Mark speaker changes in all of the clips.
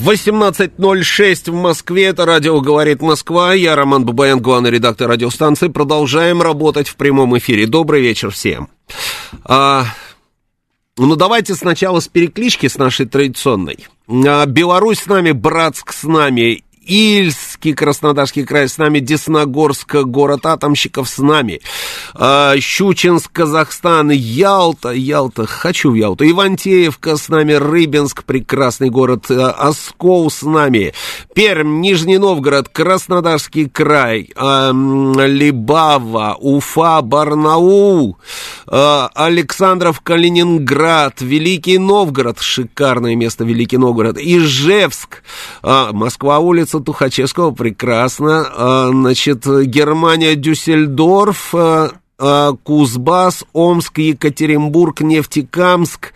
Speaker 1: 18.06 в Москве, это радио «Говорит Москва», я Роман Бабаян, главный редактор радиостанции. Продолжаем работать в прямом эфире. Добрый вечер всем. А, ну, давайте сначала с переклички, с нашей традиционной. А, Беларусь с нами, Братск с нами, Ильский, Краснодарский край. С нами, Десногорск, город Атомщиков с нами, а, Щучинск, Казахстан, Ялта, Ялта, хочу в Ялту, Ивантеевка с нами, Рыбинск, прекрасный город, а, Оскол с нами, Пермь, Нижний Новгород, Краснодарский край, а, Либава, Уфа, Барнаул, Александров, Калининград, Великий Новгород, шикарное место Великий Новгород, Ижевск, Москва, улица Тухачевского, прекрасно. А, значит, Германия, Дюссельдорф, а, а, Кузбасс, Омск, Екатеринбург, Нефтекамск,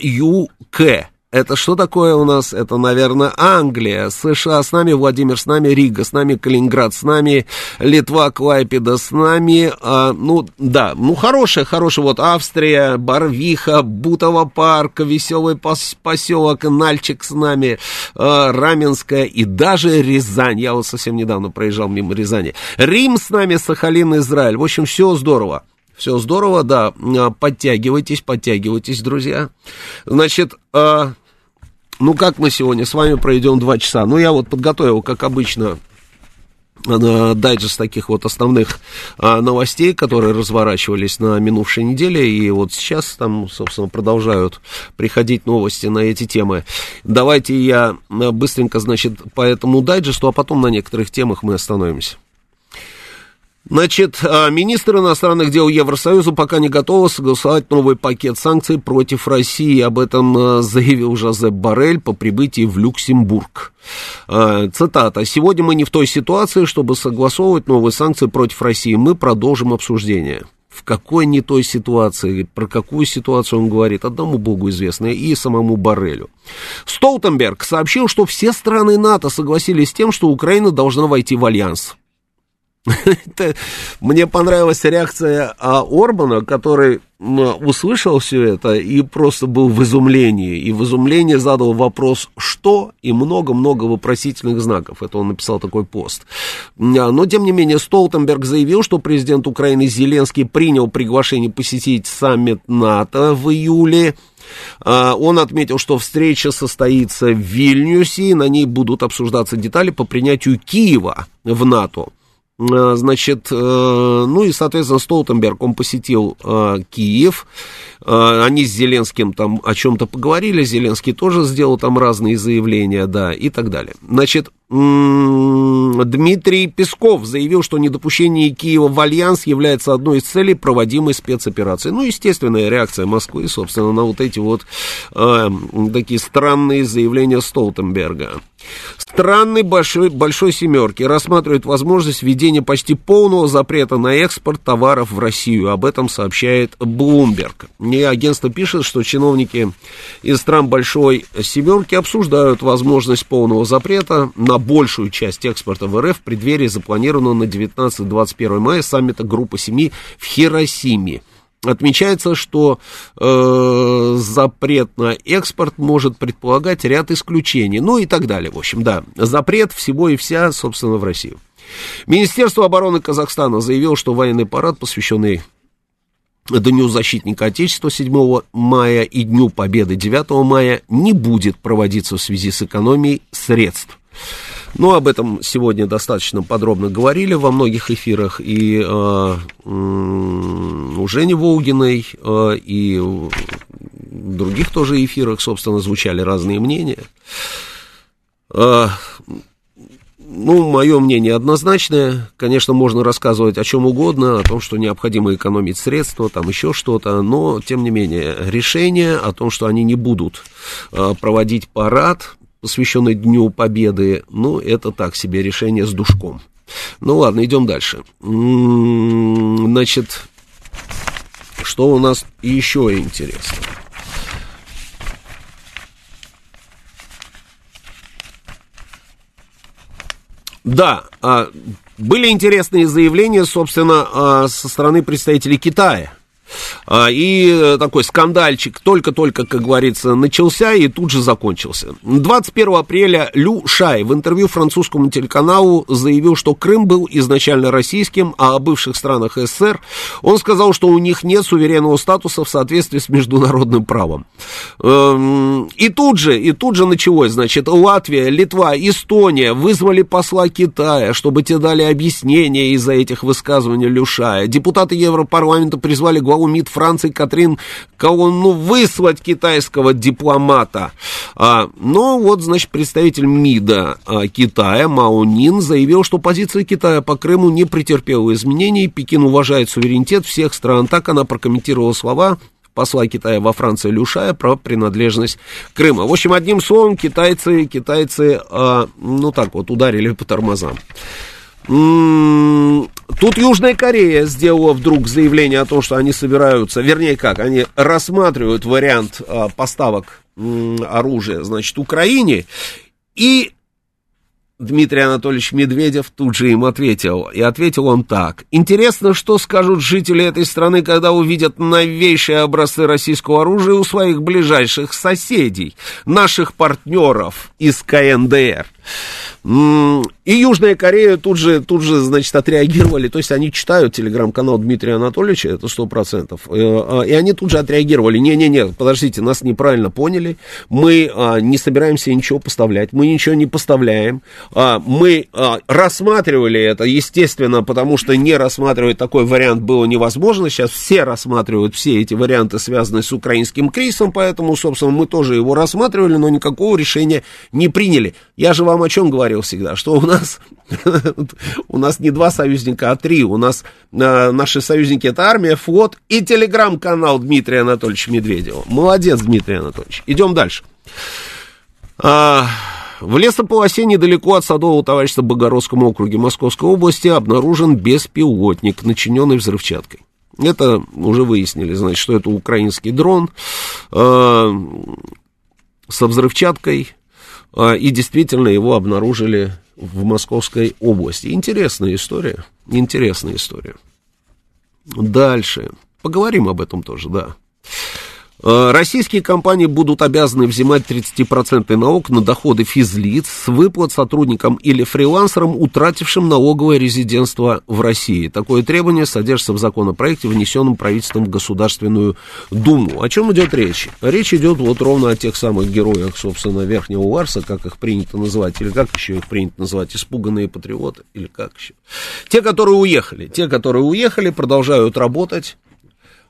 Speaker 1: ЮК. Это что такое у нас? Это, наверное, Англия, США с нами, Владимир с нами, Рига с нами, Калининград с нами, Литва, Клайпеда с нами. А, ну, да, ну, хорошая, хорошая. Вот Австрия, Барвиха, Бутово парк, веселый поселок, Нальчик с нами, а, Раменская и даже Рязань. Я вот совсем недавно проезжал мимо Рязани. Рим с нами, Сахалин, Израиль. В общем, все здорово. Все здорово, да. А, подтягивайтесь, подтягивайтесь, друзья. Значит, а, ну, как мы сегодня с вами проведем два часа? Ну, я вот подготовил, как обычно, э, дайджест таких вот основных а, новостей, которые разворачивались на минувшей неделе, и вот сейчас там, собственно, продолжают приходить новости на эти темы. Давайте я э, быстренько, значит, по этому дайджесту, а потом на некоторых темах мы остановимся. Значит, а, министр иностранных дел Евросоюза пока не готовы согласовать новый пакет санкций против России. Об этом а, заявил Жозеп Барель по прибытии в Люксембург. А, цитата. «Сегодня мы не в той ситуации, чтобы согласовывать новые санкции против России. Мы продолжим обсуждение». В какой не той ситуации, про какую ситуацию он говорит, одному богу известно, и самому Барелю. Столтенберг сообщил, что все страны НАТО согласились с тем, что Украина должна войти в альянс. Мне понравилась реакция а, Орбана, который услышал все это и просто был в изумлении. И в изумлении задал вопрос «что?» и много-много вопросительных знаков. Это он написал такой пост. А, но, тем не менее, Столтенберг заявил, что президент Украины Зеленский принял приглашение посетить саммит НАТО в июле. А, он отметил, что встреча состоится в Вильнюсе, и на ней будут обсуждаться детали по принятию Киева в НАТО. Э, значит, э, ну и, соответственно, Столтенберг, он посетил э, Киев, они с Зеленским там о чем-то поговорили, Зеленский тоже сделал там разные заявления, да, и так далее. Значит, Дмитрий Песков заявил, что недопущение Киева в альянс является одной из целей проводимой спецоперации. Ну, естественная реакция Москвы, собственно, на вот эти вот э, такие странные заявления Столтенберга. Странный большой, большой семерки рассматривает возможность введения почти полного запрета на экспорт товаров в Россию. Об этом сообщает Bloomberg. И агентство пишет, что чиновники из стран большой семерки обсуждают возможность полного запрета на большую часть экспорта в РФ в преддверии запланированного на 19-21 мая саммита Группы Семи в Хиросиме. Отмечается, что э, запрет на экспорт может предполагать ряд исключений, ну и так далее. В общем, да, запрет всего и вся, собственно, в Россию. Министерство обороны Казахстана заявило, что военный парад, посвященный Дню защитника Отечества 7 мая и Дню Победы 9 мая, не будет проводиться в связи с экономией средств. Ну, об этом сегодня достаточно подробно говорили во многих эфирах, и э, у Жени Волгиной, э, и в других тоже эфирах, собственно, звучали разные мнения. Э, ну, мое мнение однозначное. Конечно, можно рассказывать о чем угодно, о том, что необходимо экономить средства, там еще что-то, но, тем не менее, решение о том, что они не будут э, проводить парад, посвященный Дню Победы, ну, это так себе решение с душком. Ну, ладно, идем дальше. Значит, что у нас еще интересно? Да, а, были интересные заявления, собственно, а, со стороны представителей Китая. А, и э, такой скандальчик только-только, как говорится, начался и тут же закончился. 21 апреля Лю Шай в интервью французскому телеканалу заявил, что Крым был изначально российским, а о бывших странах СССР он сказал, что у них нет суверенного статуса в соответствии с международным правом. Эм, и тут же, и тут же началось, значит, Латвия, Литва, Эстония вызвали посла Китая, чтобы те дали объяснение из-за этих высказываний Люшая. Депутаты Европарламента призвали главу МИД Франции Катрин ну, выслать китайского дипломата. А, но вот, значит, представитель МИДа а, Китая Мао Нин заявил, что позиция Китая по Крыму не претерпела изменений, Пекин уважает суверенитет всех стран. Так она прокомментировала слова посла Китая во Франции Люшая про принадлежность Крыма. В общем, одним словом, китайцы, китайцы, а, ну так вот, ударили по тормозам. Тут Южная Корея сделала вдруг заявление о том, что они собираются, вернее как, они рассматривают вариант а, поставок оружия, значит, Украине, и Дмитрий Анатольевич Медведев тут же им ответил. И ответил он так. Интересно, что скажут жители этой страны, когда увидят новейшие образцы российского оружия у своих ближайших соседей, наших партнеров из КНДР. И Южная Корея тут же, тут же, значит, отреагировали, то есть они читают телеграм-канал Дмитрия Анатольевича, это сто процентов, э, а, и они тут же отреагировали, не-не-не, подождите, нас неправильно поняли, мы а, не собираемся ничего поставлять, мы ничего не поставляем, а, мы рассматривали это, естественно, потому что не рассматривать такой вариант было невозможно, сейчас все рассматривают все эти варианты, связанные с украинским кризисом, поэтому, собственно, мы тоже его рассматривали, но никакого решения не приняли. Я же вам о чем говорил всегда, что у нас, у нас не два союзника, а три. У нас э, наши союзники это армия, флот и телеграм-канал Дмитрия Анатольевича Медведева. Молодец, Дмитрий Анатольевич. Идем дальше. А, в лесополосе недалеко от Садового товарищества Богородском округе Московской области обнаружен беспилотник, начиненный взрывчаткой. Это уже выяснили, значит, что это украинский дрон э, со взрывчаткой, и действительно его обнаружили в Московской области. Интересная история, интересная история. Дальше. Поговорим об этом тоже, да. Э, российские компании будут обязаны взимать 30% налог на доходы физлиц с выплат сотрудникам или фрилансерам, утратившим налоговое резидентство в России. Такое требование содержится в законопроекте, внесенном правительством в Государственную Думу. О чем идет речь? Речь идет вот ровно о тех самых героях, собственно, Верхнего Ларса, как их принято называть, или как еще их принято называть, испуганные патриоты, или как еще. Те, которые уехали, те, которые уехали, продолжают работать,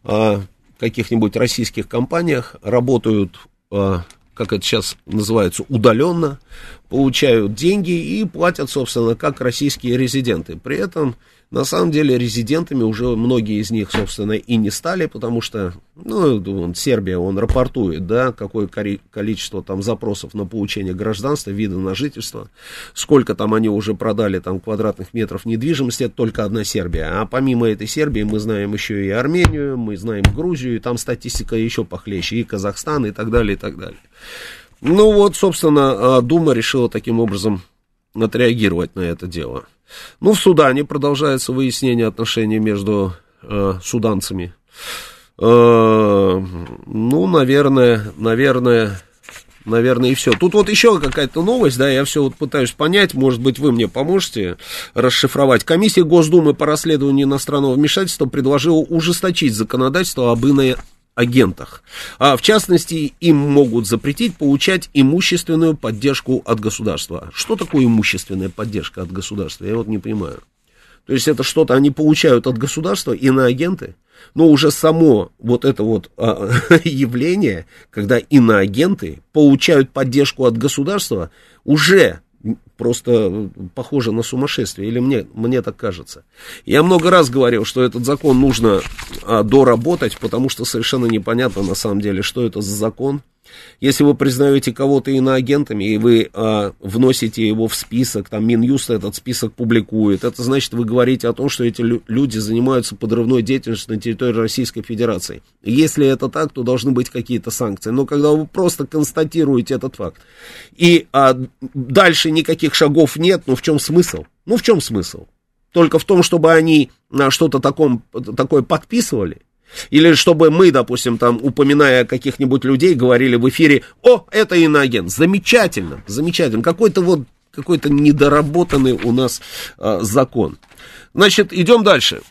Speaker 1: а, каких-нибудь российских компаниях, работают, а, как это сейчас называется, удаленно, получают деньги и платят, собственно, как российские резиденты. При этом на самом деле резидентами уже многие из них, собственно, и не стали, потому что, ну, он, Сербия, он рапортует, да, какое количество там запросов на получение гражданства, вида на жительство, сколько там они уже продали там квадратных метров недвижимости, это только одна Сербия. А помимо этой Сербии мы знаем еще и Армению, мы знаем Грузию, и там статистика еще похлеще, и Казахстан, и так далее, и так далее. Ну вот, собственно, а, Дума решила таким образом отреагировать на это дело. Ну, в Судане продолжается выяснение отношений между э, суданцами. Э, ну, наверное, наверное, наверное, и все. Тут вот еще какая-то новость, да, я все вот пытаюсь понять, может быть, вы мне поможете расшифровать. Комиссия Госдумы по расследованию иностранного вмешательства предложила ужесточить законодательство об иной агентах. А в частности, им могут запретить получать имущественную поддержку от государства. Что такое имущественная поддержка от государства? Я вот не понимаю. То есть это что-то они получают от государства, иноагенты, но уже само вот это вот а, явление, когда иноагенты получают поддержку от государства, уже просто похоже на сумасшествие, или мне, мне так кажется. Я много раз говорил, что этот закон нужно а, доработать, потому что совершенно непонятно на самом деле, что это за закон, если вы признаете кого-то иноагентами, и вы а, вносите его в список, там Минюст этот список публикует, это значит, вы говорите о том, что эти люди занимаются подрывной деятельностью на территории Российской Федерации. Если это так, то должны быть какие-то санкции. Но когда вы просто констатируете этот факт, и а, дальше никаких шагов нет, ну в чем смысл? Ну в чем смысл? Только в том, чтобы они а, что-то таком, такое подписывали – или чтобы мы, допустим, там, упоминая каких-нибудь людей, говорили в эфире, о, это иноагент. Замечательно, замечательно. Какой-то вот, какой-то недоработанный у нас а, закон. Значит, идем дальше.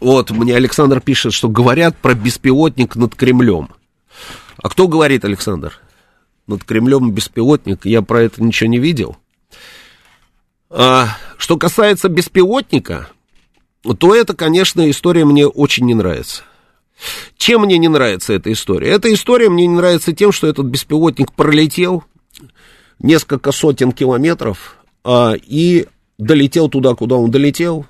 Speaker 1: Вот, мне Александр пишет, что говорят про беспилотник над Кремлем. А кто говорит, Александр? Над Кремлем беспилотник, я про это ничего не видел. А, что касается беспилотника, то это, конечно, история мне очень не нравится. Чем мне не нравится эта история? Эта история мне не нравится тем, что этот беспилотник пролетел несколько сотен километров а, и долетел туда, куда он долетел.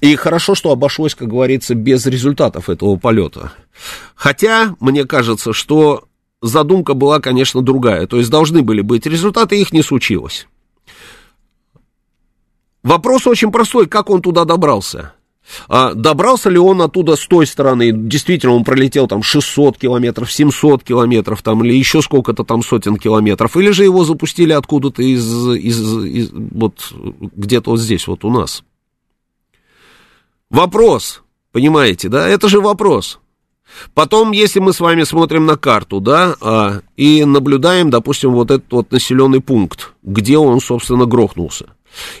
Speaker 1: И хорошо, что обошлось, как говорится, без результатов этого полета. Хотя, мне кажется, что задумка была, конечно, другая. То есть должны были быть результаты, их не случилось. Вопрос очень простой, как он туда добрался? А добрался ли он оттуда с той стороны? Действительно, он пролетел там 600 километров, 700 километров там, или еще сколько-то там сотен километров. Или же его запустили откуда-то из, из, из вот где-то вот здесь, вот у нас. Вопрос, понимаете, да? Это же вопрос. Потом, если мы с вами смотрим на карту, да, а, и наблюдаем, допустим, вот этот вот населенный пункт, где он, собственно, грохнулся.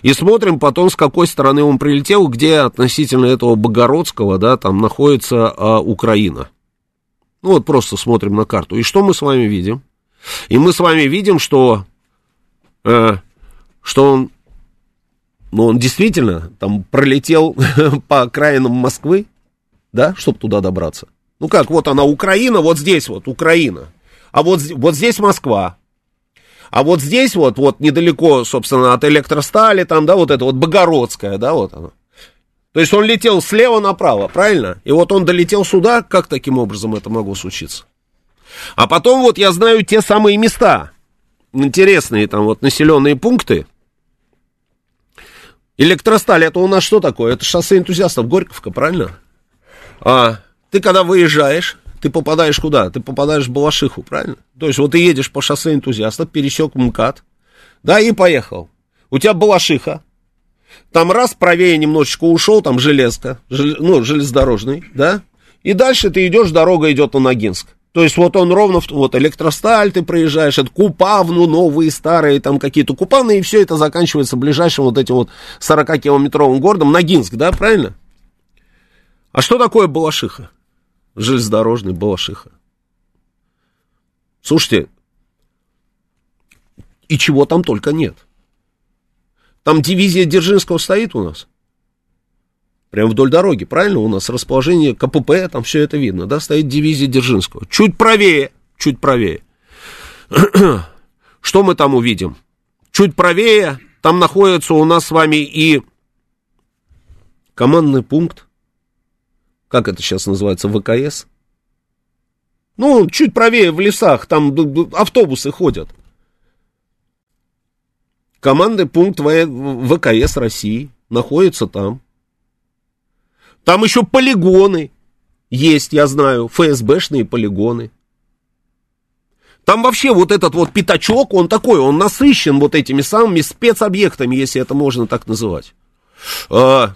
Speaker 1: И смотрим потом, с какой стороны он прилетел, где относительно этого Богородского, да, там находится а, Украина. Ну вот просто смотрим на карту. И что мы с вами видим? И мы с вами видим, что, э, что он, ну, он действительно там пролетел по окраинам Москвы, да, чтобы туда добраться. Ну как, вот она Украина, вот здесь вот Украина. А вот, вот здесь Москва. А вот здесь вот, вот недалеко, собственно, от электростали, там, да, вот это вот Богородская, да, вот оно. То есть он летел слева направо, правильно? И вот он долетел сюда, как таким образом это могло случиться? А потом вот я знаю те самые места, интересные там вот населенные пункты. Электросталь, это у нас что такое? Это шоссе энтузиастов Горьковка, правильно? А ты когда выезжаешь, ты попадаешь куда? Ты попадаешь в Балашиху, правильно? То есть вот ты едешь по шоссе энтузиастов, пересек МКАД, да, и поехал. У тебя Балашиха, там раз правее немножечко ушел, там железка, жел, ну, железнодорожный, да, и дальше ты идешь, дорога идет на Ногинск. То есть вот он ровно, вот электросталь ты проезжаешь, это Купавну, новые, старые, там какие-то Купавны, и все это заканчивается ближайшим вот этим вот 40-километровым городом Ногинск, да, правильно? А что такое Балашиха? Железнодорожный Балашиха. Слушайте, и чего там только нет. Там дивизия Дзержинского стоит у нас. Прямо вдоль дороги, правильно? У нас расположение КПП, там все это видно, да, стоит дивизия Дзержинского. Чуть правее, чуть правее. Что мы там увидим? Чуть правее, там находится у нас с вами и командный пункт как это сейчас называется, ВКС? Ну, чуть правее в лесах, там автобусы ходят. Командный пункт ВКС России находится там. Там еще полигоны есть, я знаю, ФСБшные полигоны. Там вообще вот этот вот пятачок, он такой, он насыщен вот этими самыми спецобъектами, если это можно так называть. А,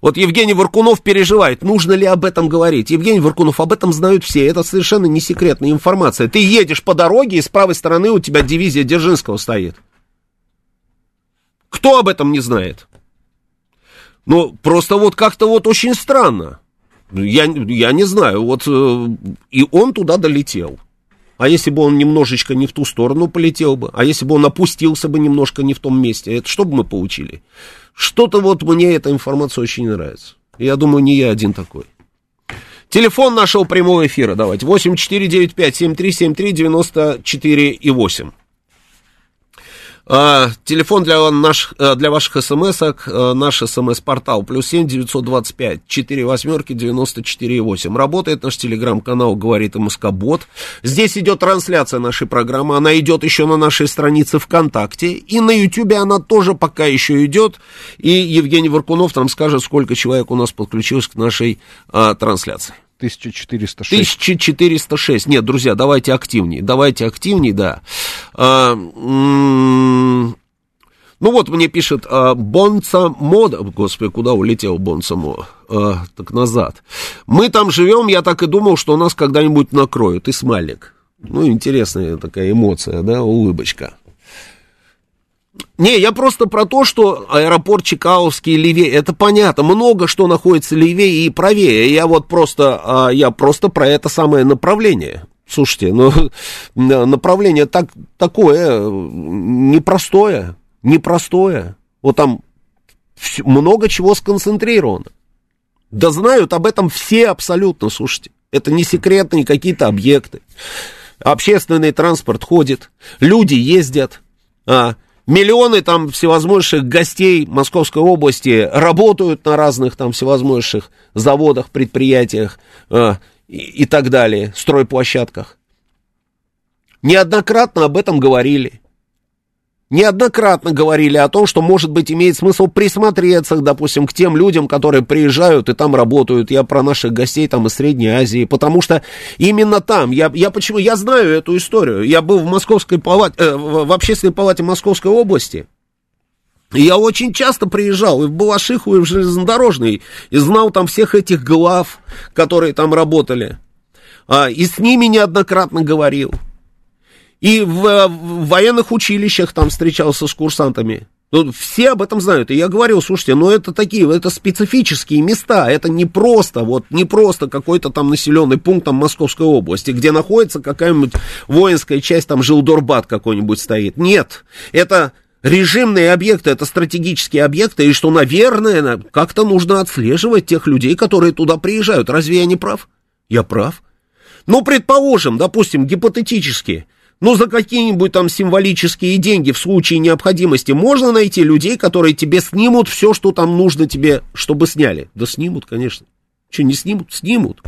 Speaker 1: вот Евгений Варкунов переживает, нужно ли об этом говорить. Евгений Варкунов, об этом знают все, это совершенно не секретная информация. Ты едешь по дороге, и с правой стороны у тебя дивизия Дзержинского стоит. Кто об этом не знает? Ну, просто вот как-то вот очень странно. Я, я не знаю, вот э, и он туда долетел. А если бы он немножечко не в ту сторону полетел бы, а если бы он опустился бы немножко не в том месте, это что бы мы получили? Что-то вот мне эта информация очень нравится. Я думаю, не я один такой. Телефон нашего прямого эфира, давайте, 8495-7373-94 и 8. А, телефон для, наш, э, для ваших смс-ок, э, наш смс-портал, плюс семь девятьсот двадцать пять, четыре восьмерки, девяносто четыре восемь. Работает наш телеграм-канал «Говорит МСК Бот». Здесь идет трансляция нашей программы, она идет еще на нашей странице ВКонтакте, и на Ютьюбе она тоже пока еще идет, и Евгений Варкунов там скажет, сколько человек у нас подключилось к нашей а, трансляции.
Speaker 2: 1406.
Speaker 1: 1406. Нет, друзья, давайте активнее. Давайте активнее, да. А, ну вот мне пишет а, Бонца Мода. Господи, куда улетел Бонца Мо? А, так назад. Мы там живем, я так и думал, что нас когда-нибудь накроют. И смайлик. Ну, интересная такая эмоция, да, улыбочка. Не, я просто про то, что аэропорт Чикаговский левее, это понятно, много что находится левее и правее, я вот просто, а, я просто про это самое направление. Слушайте, ну, направление так, такое непростое, непростое, вот там много чего сконцентрировано. Да знают об этом все абсолютно, слушайте, это не секретные какие-то объекты. Общественный транспорт ходит, люди ездят, а, Миллионы там всевозможных гостей Московской области работают на разных там всевозможных заводах, предприятиях э, и, и так далее, стройплощадках. Неоднократно об этом говорили. Неоднократно говорили о том, что, может быть, имеет смысл присмотреться, допустим, к тем людям, которые приезжают и там работают. Я про наших гостей там из Средней Азии, потому что именно там, я, я почему, я знаю эту историю. Я был в Московской палате, э, в общественной палате Московской области, я очень часто приезжал и в Балашиху, и в Железнодорожный, и знал там всех этих глав, которые там работали. А, и с ними неоднократно говорил. И в, в военных училищах там встречался с курсантами. Ну, все об этом знают. И я говорил, слушайте, ну это такие, это специфические места, это не просто, вот не просто какой-то там населенный пункт там Московской области, где находится какая-нибудь воинская часть, там Жилдорбат какой-нибудь стоит. Нет, это режимные объекты, это стратегические объекты, и что, наверное, как-то нужно отслеживать тех людей, которые туда приезжают. Разве я не прав? Я прав. Ну, предположим, допустим, гипотетически, ну, за какие-нибудь там символические деньги в случае необходимости можно найти людей, которые тебе снимут все, что там нужно тебе, чтобы сняли. Да снимут, конечно. Что, не снимут? Снимут.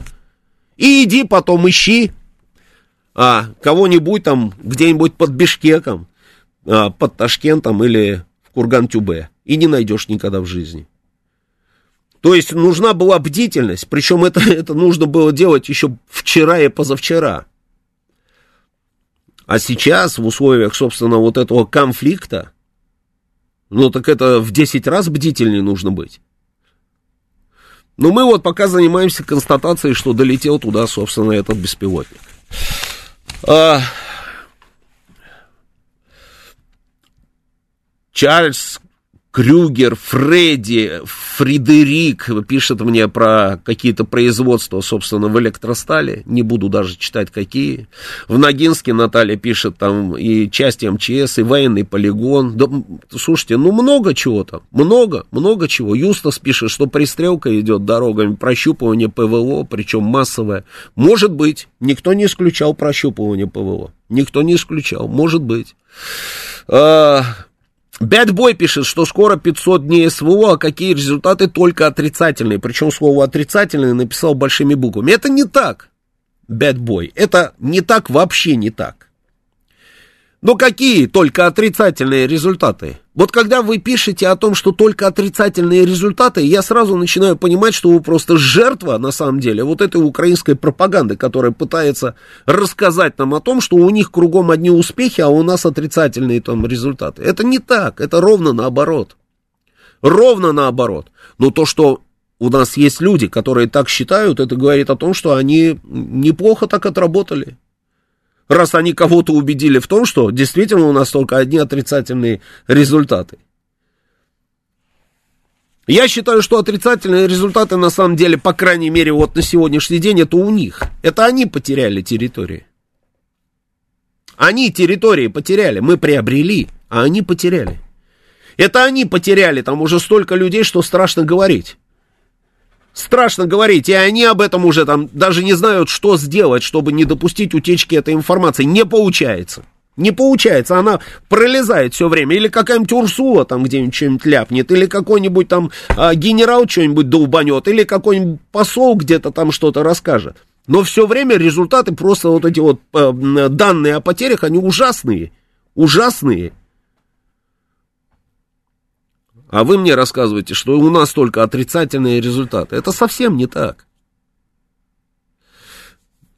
Speaker 1: И иди потом ищи а, кого-нибудь там где-нибудь под Бишкеком, а, под Ташкентом или в Курган-Тюбе. И не найдешь никогда в жизни. То есть нужна была бдительность, причем это, это нужно было делать еще вчера и позавчера. А сейчас, в условиях, собственно, вот этого конфликта, ну так это в 10 раз бдительнее нужно быть. Но мы вот пока занимаемся констатацией, что долетел туда, собственно, этот беспилотник. А... Чарльз Крюгер, Фредди, Фредерик пишет мне про какие-то производства, собственно, в электростале. Не буду даже читать, какие. В Ногинске Наталья пишет там и часть МЧС, и военный полигон. Да, слушайте, ну много чего там. Много, много чего. Юстас пишет, что пристрелка идет дорогами, прощупывание ПВО, причем массовое. Может быть, никто не исключал прощупывание ПВО. Никто не исключал, может быть. Бэтбой пишет, что скоро 500 дней СВО, а какие результаты только отрицательные. Причем слово отрицательные написал большими буквами. Это не так, Бэтбой. Это не так, вообще не так. Но какие только отрицательные результаты? Вот когда вы пишете о том, что только отрицательные результаты, я сразу начинаю понимать, что вы просто жертва, на самом деле, вот этой украинской пропаганды, которая пытается рассказать нам о том, что у них кругом одни успехи, а у нас отрицательные там результаты. Это не так, это ровно наоборот. Ровно наоборот. Но то, что у нас есть люди, которые так считают, это говорит о том, что они неплохо так отработали раз они кого-то убедили в том, что действительно у нас только одни отрицательные результаты. Я считаю, что отрицательные результаты на самом деле, по крайней мере, вот на сегодняшний день, это у них. Это они потеряли территории. Они территории потеряли, мы приобрели, а они потеряли. Это они потеряли, там уже столько людей, что страшно говорить страшно говорить, и они об этом уже там даже не знают, что сделать, чтобы не допустить утечки этой информации. Не получается. Не получается, она пролезает все время. Или какая-нибудь Урсула там где-нибудь что-нибудь ляпнет, или какой-нибудь там а, генерал что-нибудь долбанет, или какой-нибудь посол где-то там что-то расскажет. Но все время результаты просто вот эти вот а, данные о потерях, они ужасные. Ужасные. А вы мне рассказываете, что у нас только отрицательные результаты. Это совсем не так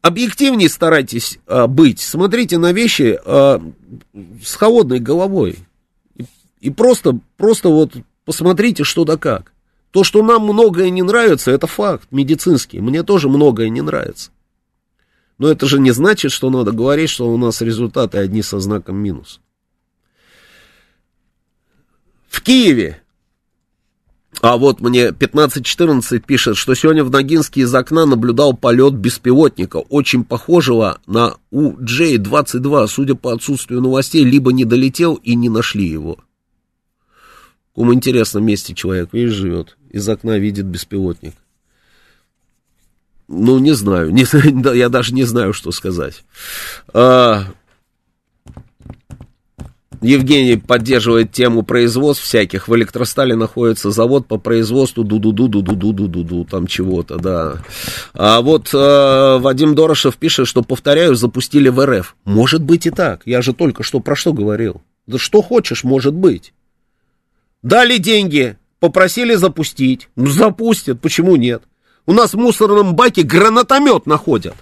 Speaker 1: объективнее старайтесь а, быть, смотрите на вещи а, с холодной головой. И, и просто, просто вот посмотрите, что да как. То, что нам многое не нравится, это факт медицинский. Мне тоже многое не нравится. Но это же не значит, что надо говорить, что у нас результаты одни со знаком минус. В Киеве а вот мне 1514 пишет, что сегодня в Ногинске из окна наблюдал полет беспилотника, очень похожего на UJ-22. Судя по отсутствию новостей, либо не долетел и не нашли его. В каком интересном месте человек, видишь, живет. Из окна видит беспилотник. Ну, не знаю, не, я даже не знаю, что сказать. А, Евгений поддерживает тему производств всяких. В электростале находится завод по производству ду-ду-ду-ду-ду-ду-ду-ду, там чего-то, да. А вот э, Вадим Дорошев пишет, что, повторяю, запустили в РФ. Может быть и так. Я же только что про что говорил. Да что хочешь, может быть. Дали деньги, попросили запустить. Ну, запустят, почему нет? У нас в мусорном баке гранатомет находят.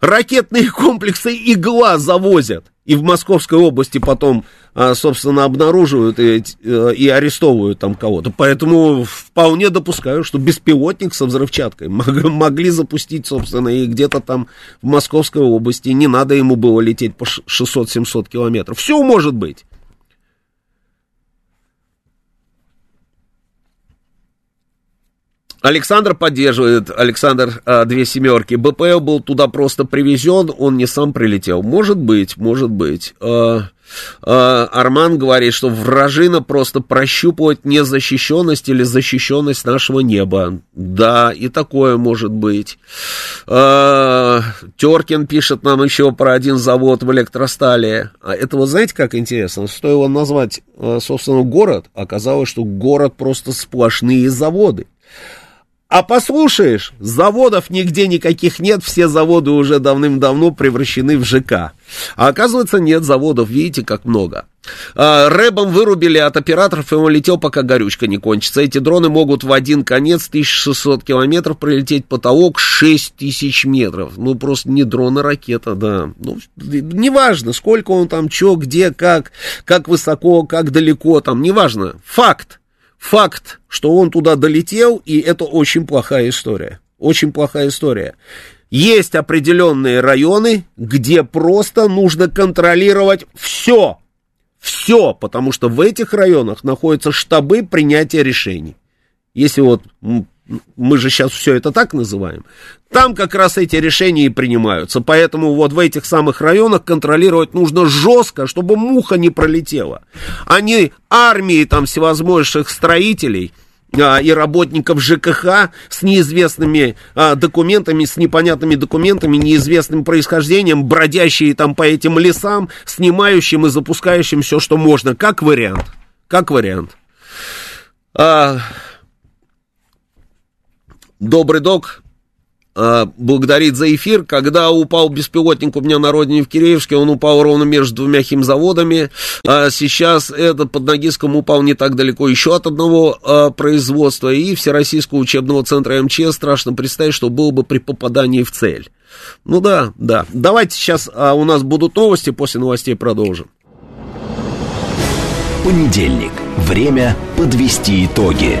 Speaker 1: Ракетные комплексы «Игла» завозят. И в Московской области потом, а, собственно, обнаруживают и, э, и арестовывают там кого-то. Поэтому вполне допускаю, что беспилотник со взрывчаткой могли запустить, собственно, и где-то там в Московской области. Не надо ему было лететь по 600-700 километров. Все может быть. Александр поддерживает, Александр а, две семерки. БПЛ был туда просто привезен, он не сам прилетел. Может быть, может быть. А, а, Арман говорит, что вражина просто прощупывает незащищенность или защищенность нашего неба. Да, и такое может быть. А, Теркин пишет нам еще про один завод в электростале. А это вот знаете, как интересно? Стоило назвать, собственно, город, оказалось, что город просто сплошные заводы. А послушаешь, заводов нигде никаких нет, все заводы уже давным-давно превращены в ЖК. А оказывается, нет заводов, видите, как много. А, рэбом вырубили от операторов, и он летел, пока горючка не кончится. Эти дроны могут в один конец 1600 километров пролететь потолок 6000 метров. Ну, просто не дрон, а ракета, да. Ну, неважно, сколько он там, что, где, как, как высоко, как далеко, там, неважно. Факт факт, что он туда долетел, и это очень плохая история. Очень плохая история. Есть определенные районы, где просто нужно контролировать все. Все, потому что в этих районах находятся штабы принятия решений. Если вот мы же сейчас все это так называем, там как раз эти решения и принимаются. Поэтому вот в этих самых районах контролировать нужно жестко, чтобы муха не пролетела. Они армии там всевозможных строителей а, и работников ЖКХ с неизвестными а, документами, с непонятными документами, неизвестным происхождением, бродящие там по этим лесам, снимающим и запускающим все, что можно. Как вариант. Как вариант. А, Добрый док э, благодарит за эфир. Когда упал беспилотник у меня на родине в Киреевске, он упал ровно между двумя химзаводами. А сейчас этот под Ногиском упал не так далеко еще от одного э, производства. И Всероссийского учебного центра МЧС страшно представить, что было бы при попадании в цель. Ну да, да. Давайте сейчас а, у нас будут новости, после новостей продолжим.
Speaker 3: Понедельник. Время подвести итоги.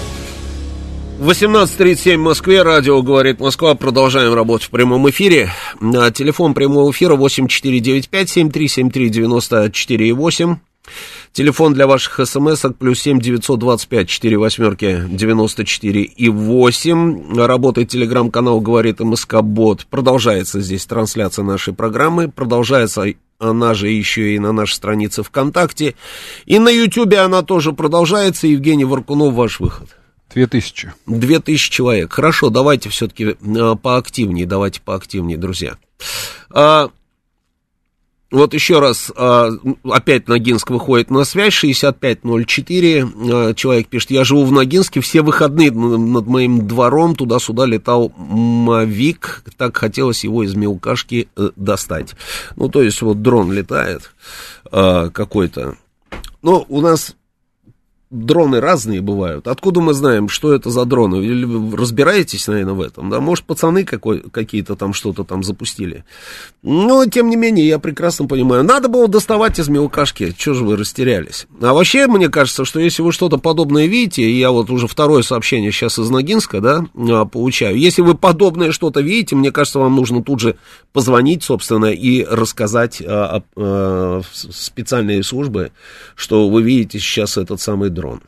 Speaker 1: 18.37 в Москве, радио «Говорит Москва». Продолжаем работать в прямом эфире. Телефон прямого эфира 8495-7373-94,8. Телефон для ваших смс-ок плюс семь девятьсот двадцать пять четыре восьмерки девяносто четыре и восемь. Работает телеграм-канал «Говорит МСК Бот». Продолжается здесь трансляция нашей программы. Продолжается она же еще и на нашей странице ВКонтакте. И на Ютьюбе она тоже продолжается. Евгений Варкунов, ваш выход.
Speaker 2: Две тысячи.
Speaker 1: Две тысячи человек. Хорошо, давайте все-таки а, поактивнее, давайте поактивнее, друзья. А, вот еще раз, а, опять Ногинск выходит на связь, 6504, а, человек пишет, я живу в Ногинске, все выходные над моим двором туда-сюда летал Мавик, так хотелось его из мелкашки э, достать. Ну, то есть вот дрон летает какой-то. Но у нас дроны разные бывают. Откуда мы знаем, что это за дроны? Или вы разбираетесь, наверное, в этом? Да, может, пацаны какой, какие-то там что-то там запустили. Но, тем не менее, я прекрасно понимаю. Надо было доставать из мелкашки. Чего же вы растерялись? А вообще, мне кажется, что если вы что-то подобное видите, я вот уже второе сообщение сейчас из Ногинска, да, а, получаю. Если вы подобное что-то видите, мне кажется, вам нужно тут же позвонить, собственно, и рассказать а, а, а специальные службы, что вы видите сейчас этот самый дрон дрон.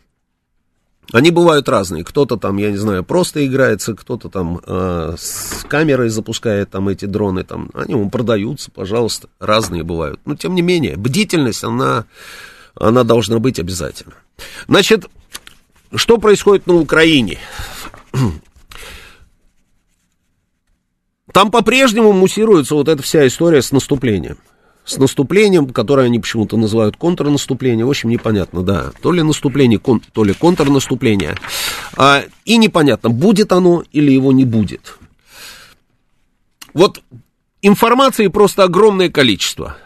Speaker 1: Они бывают разные. Кто-то там, я не знаю, просто играется, кто-то там э, с камерой запускает там эти дроны, там, они ему продаются, пожалуйста, разные бывают. Но тем не менее, бдительность, она, она должна быть обязательно. Значит, что происходит на Украине? Там по-прежнему муссируется вот эта вся история с наступлением с наступлением, которое они почему-то называют контрнаступление. В общем, непонятно, да. То ли наступление, кон, то ли контрнаступление. А, и непонятно, будет оно или его не будет. Вот информации просто огромное количество.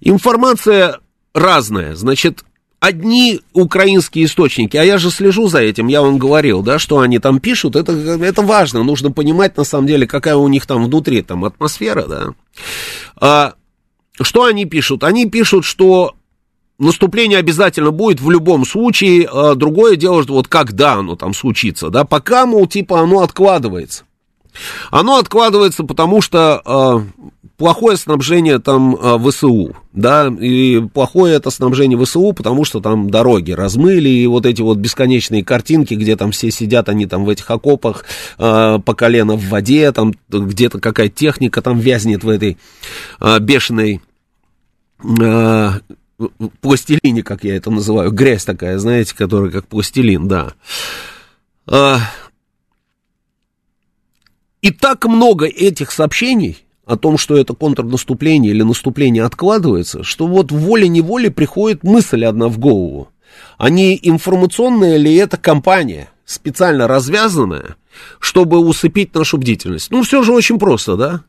Speaker 1: Информация разная. Значит, одни украинские источники, а я же слежу за этим, я вам говорил, да, что они там пишут, это, это важно, нужно понимать, на самом деле, какая у них там внутри там атмосфера, да. А, что они пишут? Они пишут, что наступление обязательно будет в любом случае. А другое дело, что вот когда оно там случится, да, пока, мол, типа оно откладывается. Оно откладывается, потому что э, плохое снабжение там э, ВСУ, да, и плохое это снабжение ВСУ, потому что там дороги размыли, и вот эти вот бесконечные картинки, где там все сидят, они там в этих окопах э, по колено в воде, там где-то какая техника там вязнет в этой э, бешеной э, пластилине, как я это называю, грязь такая, знаете, которая как пластилин, да. Э, и так много этих сообщений о том, что это контрнаступление или наступление откладывается, что вот волей-неволей приходит мысль одна в голову. А не информационная ли это компания, специально развязанная, чтобы усыпить нашу бдительность? Ну, все же очень просто, да?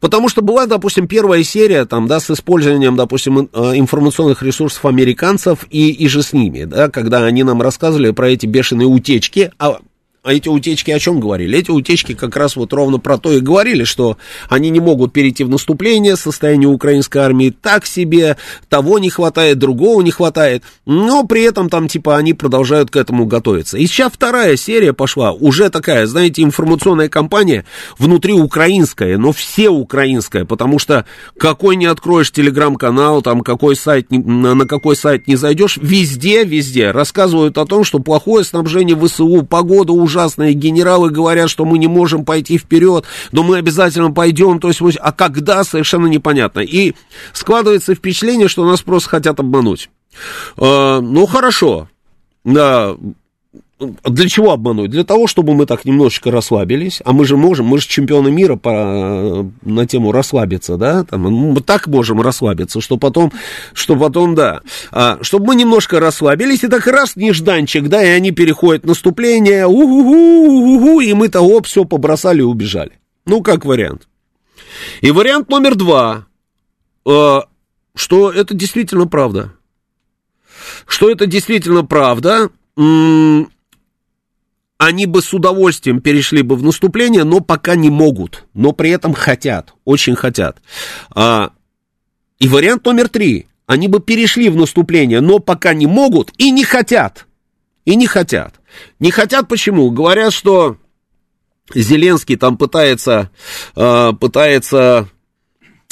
Speaker 1: Потому что была, допустим, первая серия, там, да, с использованием, допустим, э, информационных ресурсов американцев и, и же с ними, да, когда они нам рассказывали про эти бешеные утечки, а а эти утечки о чем говорили? Эти утечки как раз вот ровно про то и говорили, что они не могут перейти в наступление, состояние украинской армии так себе, того не хватает, другого не хватает, но при этом там типа они продолжают к этому готовиться. И сейчас вторая серия пошла, уже такая, знаете, информационная кампания внутри украинская, но все украинская, потому что какой не откроешь телеграм-канал, там какой сайт, на какой сайт не зайдешь, везде, везде рассказывают о том, что плохое снабжение ВСУ, погода уже ужасные генералы говорят, что мы не можем пойти вперед, но мы обязательно пойдем, то есть, а когда, совершенно непонятно. И складывается впечатление, что нас просто хотят обмануть. Э, ну, хорошо, да, для чего обмануть? Для того, чтобы мы так немножечко расслабились, а мы же можем, мы же чемпионы мира по, на тему расслабиться, да, там, мы так можем расслабиться, что потом, что потом, да, а, чтобы мы немножко расслабились, и так раз нежданчик, да, и они переходят наступление, у-ху-ху, и мы того все побросали и убежали. Ну, как вариант. И вариант номер два, э, что это действительно правда. Что это действительно правда, они бы с удовольствием перешли бы в наступление, но пока не могут, но при этом хотят, очень хотят. А, и вариант номер три. Они бы перешли в наступление, но пока не могут и не хотят. И не хотят. Не хотят почему? Говорят, что Зеленский там пытается, э, пытается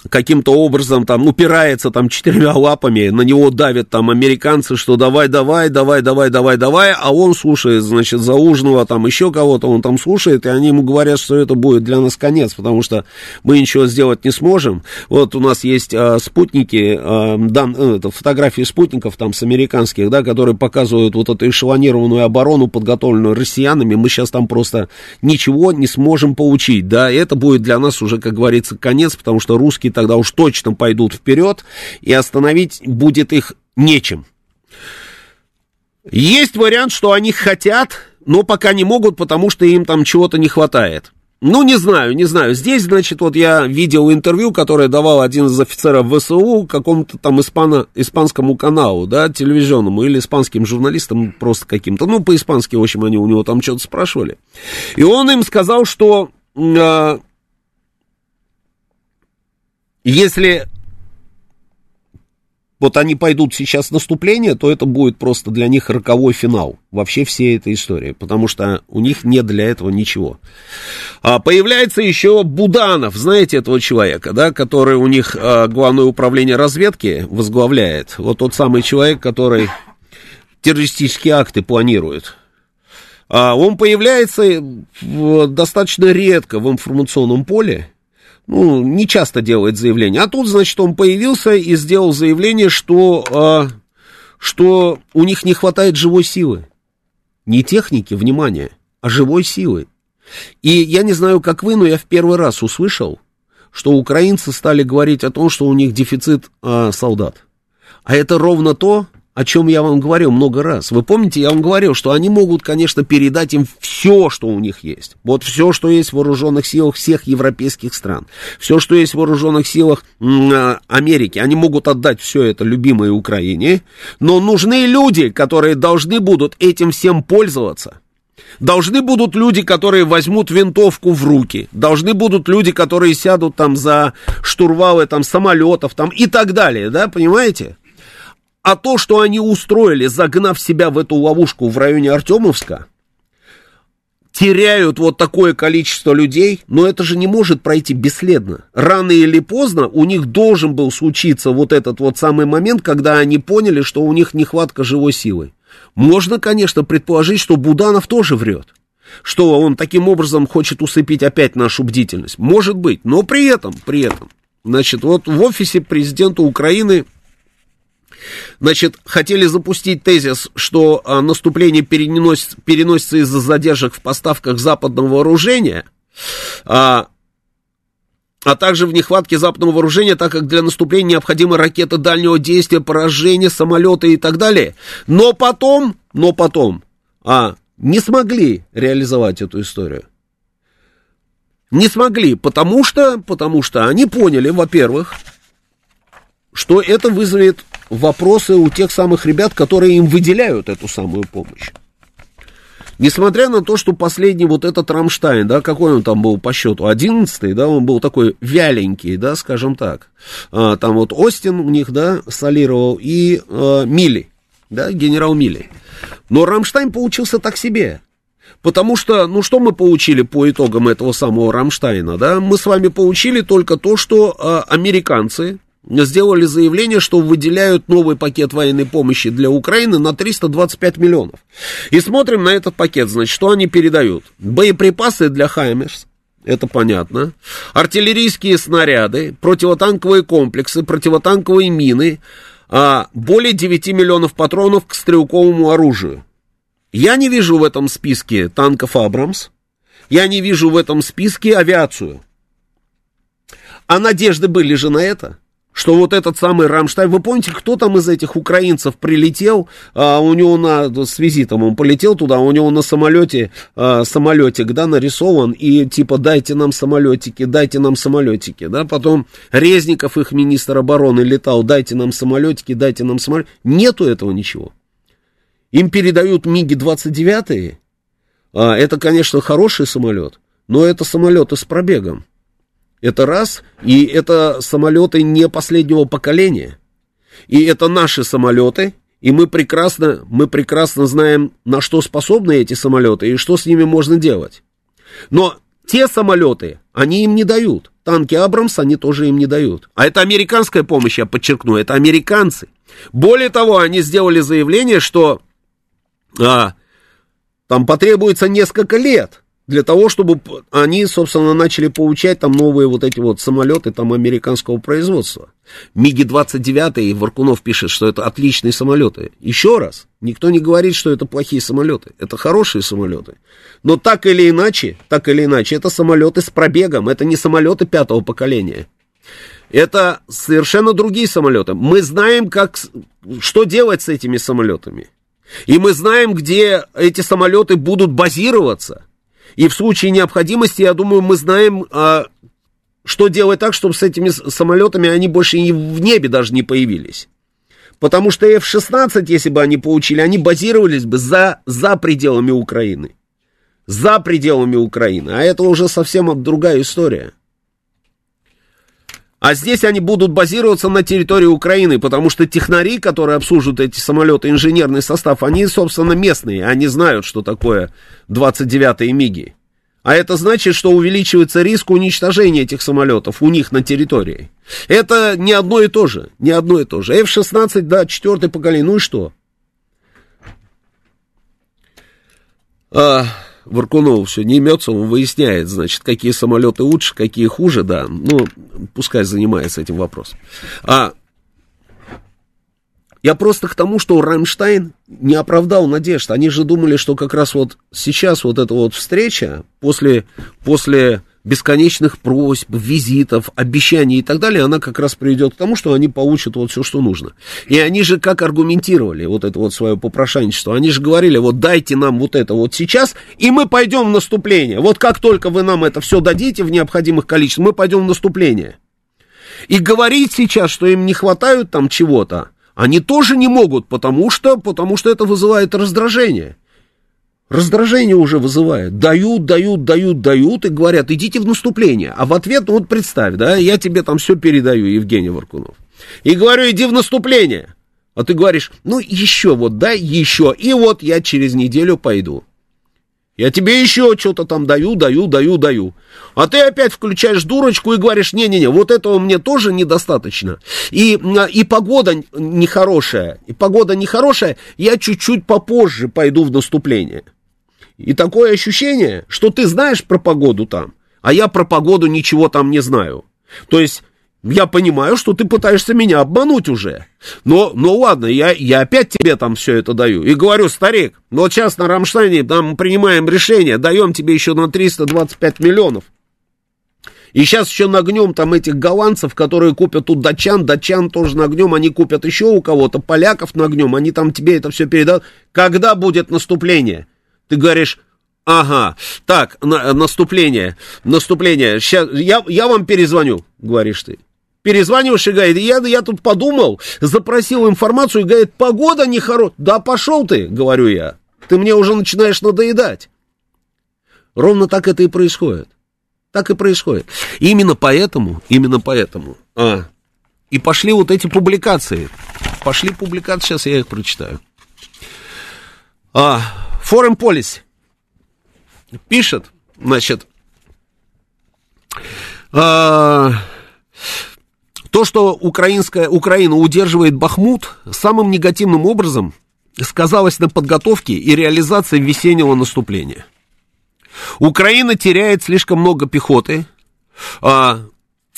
Speaker 1: каким-то образом там упирается там четырьмя лапами, на него давят там американцы, что давай, давай, давай, давай, давай, давай, а он слушает, значит, заужного там еще кого-то, он там слушает, и они ему говорят, что это будет для нас конец, потому что мы ничего сделать не сможем. Вот у нас есть а, спутники, а, дан, э, это, фотографии спутников там с американских, да, которые показывают вот эту эшелонированную оборону, подготовленную россиянами, мы сейчас там просто ничего не сможем получить, да, и это будет для нас уже, как говорится, конец, потому что русские русские тогда уж точно пойдут вперед, и остановить будет их нечем. Есть вариант, что они хотят, но пока не могут, потому что им там чего-то не хватает. Ну, не знаю, не знаю. Здесь, значит, вот я видел интервью, которое давал один из офицеров ВСУ какому-то там испано, испанскому каналу, да, телевизионному, или испанским журналистам просто каким-то. Ну, по-испански, в общем, они у него там что-то спрашивали. И он им сказал, что э, если вот они пойдут сейчас в наступление, то это будет просто для них роковой финал вообще всей этой истории, потому что у них нет для этого ничего. А появляется еще Буданов, знаете этого человека, да, который у них а, главное управление разведки возглавляет. Вот тот самый человек, который террористические акты планирует. А он появляется достаточно редко в информационном поле, ну, не часто делает заявление. А тут, значит, он появился и сделал заявление, что, э, что у них не хватает живой силы. Не техники, внимание, а живой силы. И я не знаю, как вы, но я в первый раз услышал, что украинцы стали говорить о том, что у них дефицит э, солдат. А это ровно то, о чем я вам говорил много раз. Вы помните, я вам говорил, что они могут, конечно, передать им все, что у них есть. Вот все, что есть в вооруженных силах всех европейских стран. Все, что есть в вооруженных силах а, Америки. Они могут отдать все это любимой Украине. Но нужны люди, которые должны будут этим всем пользоваться. Должны будут люди, которые возьмут винтовку в руки. Должны будут люди, которые сядут там за штурвалы там, самолетов там, и так далее. Да, понимаете? А то, что они устроили, загнав себя в эту ловушку в районе Артемовска, теряют вот такое количество людей, но это же не может пройти бесследно. Рано или поздно у них должен был случиться вот этот вот самый момент, когда они поняли, что у них нехватка живой силы. Можно, конечно, предположить, что Буданов тоже врет. Что он таким образом хочет усыпить опять нашу бдительность. Может быть, но при этом, при этом, значит, вот в офисе президента Украины Значит, хотели запустить тезис, что а, наступление переносится, переносится из-за задержек в поставках западного вооружения, а, а также в нехватке западного вооружения, так как для наступления необходимы ракеты дальнего действия, поражения, самолеты и так далее. Но потом, но потом, а, не смогли реализовать эту историю. Не смогли, потому что, потому что они поняли, во-первых, что это вызовет вопросы у тех самых ребят, которые им выделяют эту самую помощь. Несмотря на то, что последний вот этот Рамштайн, да, какой он там был по счету, одиннадцатый, да, он был такой вяленький, да, скажем так. А, там вот Остин у них, да, солировал и а, Милли, да, генерал Милли. Но Рамштайн получился так себе. Потому что, ну что мы получили по итогам этого самого Рамштайна, да? Мы с вами получили только то, что а, американцы, сделали заявление, что выделяют новый пакет военной помощи для Украины на 325 миллионов. И смотрим на этот пакет, значит, что они передают. Боеприпасы для Хаймерс, это понятно. Артиллерийские снаряды, противотанковые комплексы, противотанковые мины, а более 9 миллионов патронов к стрелковому оружию. Я не вижу в этом списке танков Абрамс, я не вижу в этом списке авиацию. А надежды были же на это что вот этот самый Рамштайн, вы помните, кто там из этих украинцев прилетел, а, у него на, с визитом он полетел туда, у него на самолете, а, самолетик, да, нарисован, и типа дайте нам самолетики, дайте нам самолетики, да, потом Резников, их министр обороны, летал, дайте нам самолетики, дайте нам самолетики, нету этого ничего. Им передают МиГи-29, а, это, конечно, хороший самолет, но это самолеты с пробегом. Это раз, и это самолеты не последнего поколения. И это наши самолеты, и мы прекрасно, мы прекрасно знаем, на что способны эти самолеты и что с ними можно делать. Но те самолеты, они им не дают. танки Абрамс они тоже им не дают. А это американская помощь, я подчеркну, это американцы. Более того, они сделали заявление, что а, там потребуется несколько лет для того, чтобы они, собственно, начали получать там новые вот эти вот самолеты там американского производства. МиГи-29, Варкунов пишет, что это отличные самолеты. Еще раз, никто не говорит, что это плохие самолеты. Это хорошие самолеты. Но так или иначе, так или иначе, это самолеты с пробегом, это не самолеты пятого поколения. Это совершенно другие самолеты. Мы знаем, как, что делать с этими самолетами. И мы знаем, где эти самолеты будут базироваться. И в случае необходимости, я думаю, мы знаем, а, что делать так, чтобы с этими самолетами они больше и в небе даже не появились. Потому что F-16, если бы они получили, они базировались бы за, за пределами Украины. За пределами Украины. А это уже совсем другая история. А здесь они будут базироваться на территории Украины, потому что технари, которые обслуживают эти самолеты, инженерный состав, они, собственно, местные, они знают, что такое 29-е МИГи. А это значит, что увеличивается риск уничтожения этих самолетов у них на территории. Это не одно и то же, не одно и то же. F-16, да, четвертое поколение, ну и что? А, Варкунов все не имется, он выясняет, значит, какие самолеты лучше, какие хуже, да. Ну, пускай занимается этим вопросом. А я просто к тому, что Рамштайн не оправдал надежд. Они же думали, что как раз вот сейчас вот эта вот встреча после, после бесконечных просьб, визитов, обещаний и так далее, она как раз приведет к тому, что они получат вот все, что нужно. И они же как аргументировали вот это вот свое попрошайничество, они же говорили, вот дайте нам вот это вот сейчас, и мы пойдем в наступление. Вот как только вы нам это все дадите в необходимых количествах, мы пойдем в наступление. И говорить сейчас, что им не хватает там чего-то, они тоже не могут, потому что, потому что это вызывает раздражение. Раздражение уже вызывает. Дают, дают, дают, дают и говорят, идите в наступление. А в ответ, ну вот представь, да, я тебе там все передаю, Евгений Варкунов. И говорю, иди в наступление. А ты говоришь, ну еще вот, да, еще. И вот я через неделю пойду. Я тебе еще что-то там даю, даю, даю, даю. А ты опять включаешь дурочку и говоришь, не-не-не, вот этого мне тоже недостаточно. И, и погода нехорошая, и погода нехорошая, я чуть-чуть попозже пойду в наступление. И такое ощущение, что ты знаешь про погоду там, а я про погоду ничего там не знаю. То есть я понимаю, что ты пытаешься меня обмануть уже. Но, ну ладно, я, я опять тебе там все это даю. И говорю, старик, ну вот сейчас на Рамштайне там принимаем решение, даем тебе еще на 325 миллионов. И сейчас еще нагнем там этих голландцев, которые купят тут датчан, датчан тоже нагнем, они купят еще у кого-то, поляков нагнем, они там тебе это все передадут. Когда будет наступление? Ты говоришь, ага, так, на, наступление, наступление, сейчас, я, я вам перезвоню, говоришь ты. Перезваниваешь и говорит, я, я тут подумал, запросил информацию и говорит, погода нехорошая. Да пошел ты, говорю я, ты мне уже начинаешь надоедать. Ровно так это и происходит. Так и происходит. именно поэтому, именно поэтому, а, и пошли вот эти публикации. Пошли публикации, сейчас я их прочитаю. А, Foreign Policy пишет, значит, э, то, что украинская, Украина удерживает Бахмут, самым негативным образом сказалось на подготовке и реализации весеннего наступления. Украина теряет слишком много пехоты, э,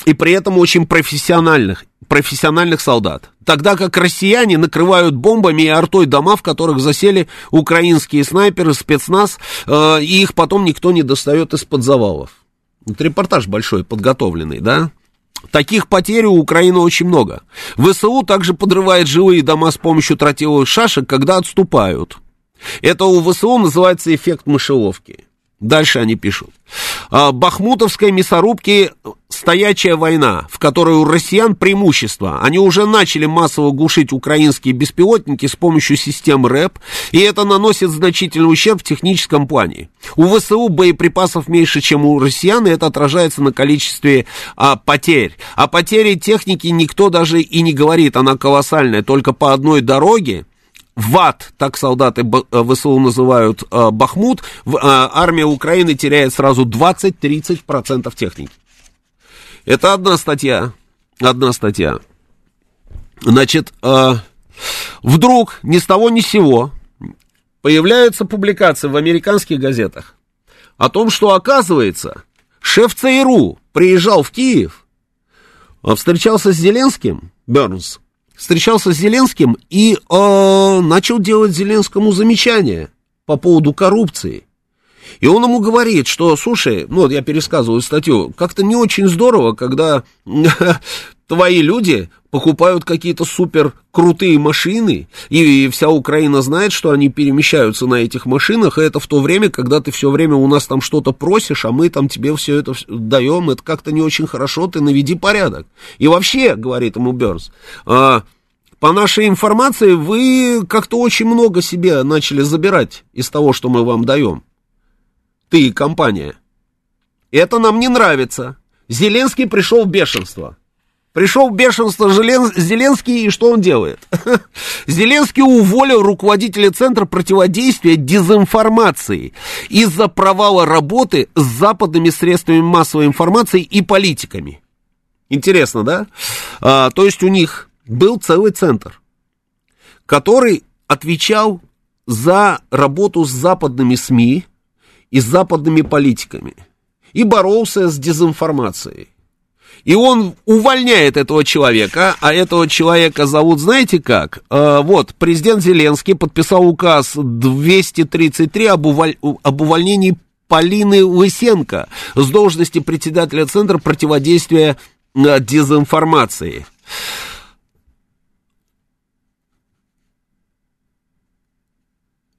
Speaker 1: и при этом очень профессиональных профессиональных солдат. Тогда как россияне накрывают бомбами и артой дома, в которых засели украинские снайперы, спецназ, э, и их потом никто не достает из-под завалов. Вот репортаж большой, подготовленный, да? Таких потерь у Украины очень много. ВСУ также подрывает жилые дома с помощью тротиловых шашек, когда отступают. Это у ВСУ называется эффект мышеловки. Дальше они пишут. «А, Бахмутовской мясорубки стоячая война, в которой у россиян преимущество. Они уже начали массово глушить украинские беспилотники с помощью систем РЭП, и это наносит значительный ущерб в техническом плане. У ВСУ боеприпасов меньше, чем у россиян, и это отражается на количестве а, потерь. О потере техники никто даже и не говорит, она колоссальная. Только по одной дороге ВАТ, так солдаты э, ВСУ называют э, Бахмут, э, армия Украины теряет сразу 20-30% техники. Это одна статья. Одна статья. Значит, вдруг ни с того ни с сего появляются публикации в американских газетах о том, что, оказывается, шеф ЦРУ приезжал в Киев, а встречался с Зеленским, Бернс, встречался с Зеленским и э, начал делать Зеленскому замечания по поводу коррупции. И он ему говорит, что, слушай, ну я пересказываю статью, как-то не очень здорово, когда твои люди покупают какие-то супер крутые машины, и вся Украина знает, что они перемещаются на этих машинах, и это в то время, когда ты все время у нас там что-то просишь, а мы там тебе все это даем, это как-то не очень хорошо, ты наведи порядок. И вообще, говорит ему Бернс, а, по нашей информации, вы как-то очень много себе начали забирать из того, что мы вам даем. Ты и компания. Это нам не нравится. Зеленский пришел в бешенство. Пришел в бешенство Зеленский, и что он делает? Зеленский уволил руководителя Центра противодействия дезинформации из-за провала работы с западными средствами массовой информации и политиками. Интересно, да? А, то есть у них был целый центр, который отвечал за работу с западными СМИ и западными политиками и боролся с дезинформацией. И он увольняет этого человека, а этого человека зовут, знаете как? Э, вот, президент Зеленский подписал указ 233 об, уволь... об увольнении Полины Лысенко с должности председателя Центра противодействия э, дезинформации.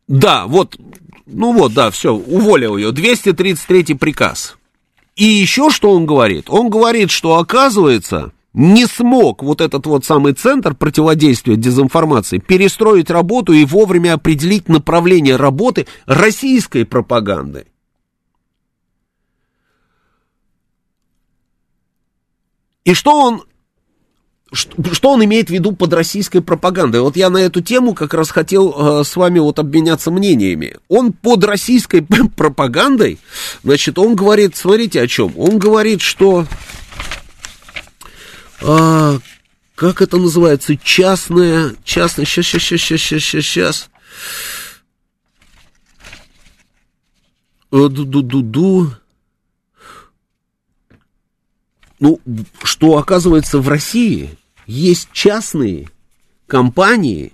Speaker 1: Да, вот, ну вот, да, все, уволил ее. 233 приказ. И еще что он говорит? Он говорит, что оказывается, не смог вот этот вот самый центр противодействия дезинформации перестроить работу и вовремя определить направление работы российской пропаганды. И что он что он имеет в виду под российской пропагандой? Вот я на эту тему как раз хотел э, с вами вот обменяться мнениями. Он под российской пропагандой, значит, он говорит, смотрите о чем. Он говорит, что, э, как это называется, частная, частная, сейчас, сейчас, сейчас, сейчас, сейчас, сейчас. Ду-ду-ду-ду. Ну, что оказывается в России есть частные компании,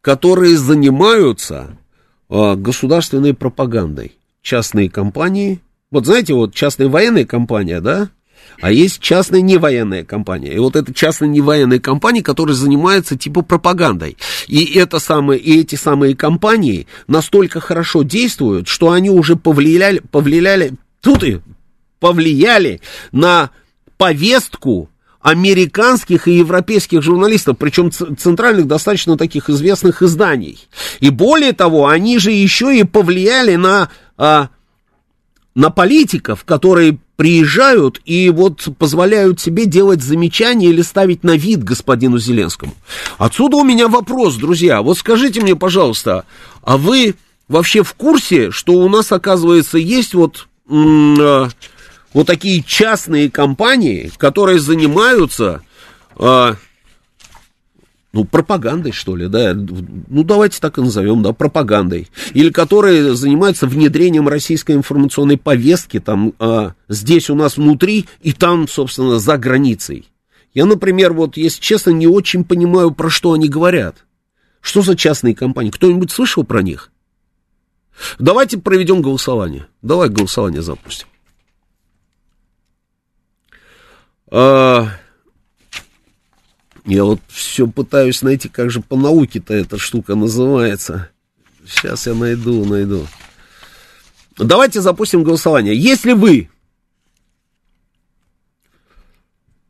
Speaker 1: которые занимаются э, государственной пропагандой. Частные компании, вот знаете, вот частная военная компания, да, а есть частная невоенная компания. И вот это частная невоенная компания, которая занимается типа пропагандой. И, это самые, и эти самые компании настолько хорошо действуют, что они уже повлияли, повлияли, тут и повлияли на повестку американских и европейских журналистов, причем центральных достаточно таких известных изданий. И более того, они же еще и повлияли на, а, на политиков, которые приезжают и вот позволяют себе делать замечания или ставить на вид господину Зеленскому. Отсюда у меня вопрос, друзья. Вот скажите мне, пожалуйста, а вы вообще в курсе, что у нас, оказывается, есть вот... Вот такие частные компании, которые занимаются, э, ну, пропагандой, что ли, да, ну, давайте так и назовем, да, пропагандой, или которые занимаются внедрением российской информационной повестки, там, э, здесь у нас внутри и там, собственно, за границей. Я, например, вот, если честно, не очень понимаю, про что они говорят. Что за частные компании? Кто-нибудь слышал про них? Давайте проведем голосование. Давай голосование запустим. А, я вот все пытаюсь найти, как же по науке-то эта штука называется. Сейчас я найду, найду. Давайте запустим голосование. Если вы...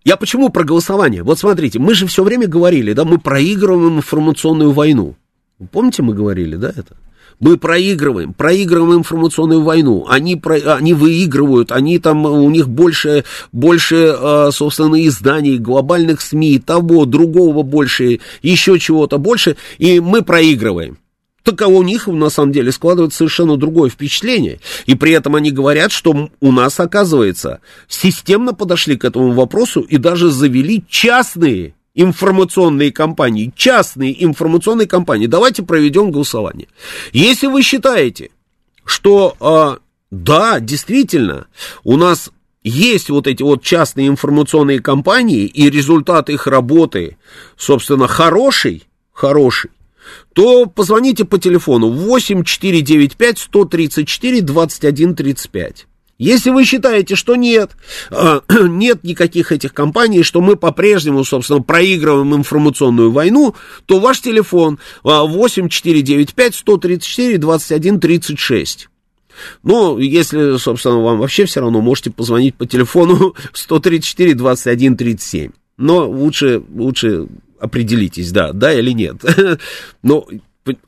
Speaker 1: Я почему про голосование? Вот смотрите, мы же все время говорили, да, мы проигрываем информационную войну. Помните, мы говорили, да, это? Мы проигрываем, проигрываем информационную войну. Они, про, они выигрывают, они там, у них больше, больше, а, собственно, изданий, глобальных СМИ, того, другого больше, еще чего-то больше, и мы проигрываем. Так а у них на самом деле складывается совершенно другое впечатление. И при этом они говорят, что у нас, оказывается, системно подошли к этому вопросу и даже завели частные информационные компании, частные информационные компании. Давайте проведем голосование. Если вы считаете, что э, да, действительно, у нас есть вот эти вот частные информационные компании, и результат их работы, собственно, хороший, хороший, то позвоните по телефону 8495 134 21 35. Если вы считаете, что нет, а, нет никаких этих компаний, что мы по-прежнему, собственно, проигрываем информационную войну, то ваш телефон 8495 134 21 36. Ну, если, собственно, вам вообще все равно, можете позвонить по телефону 134 21 37. Но лучше, лучше определитесь, да, да или нет. Но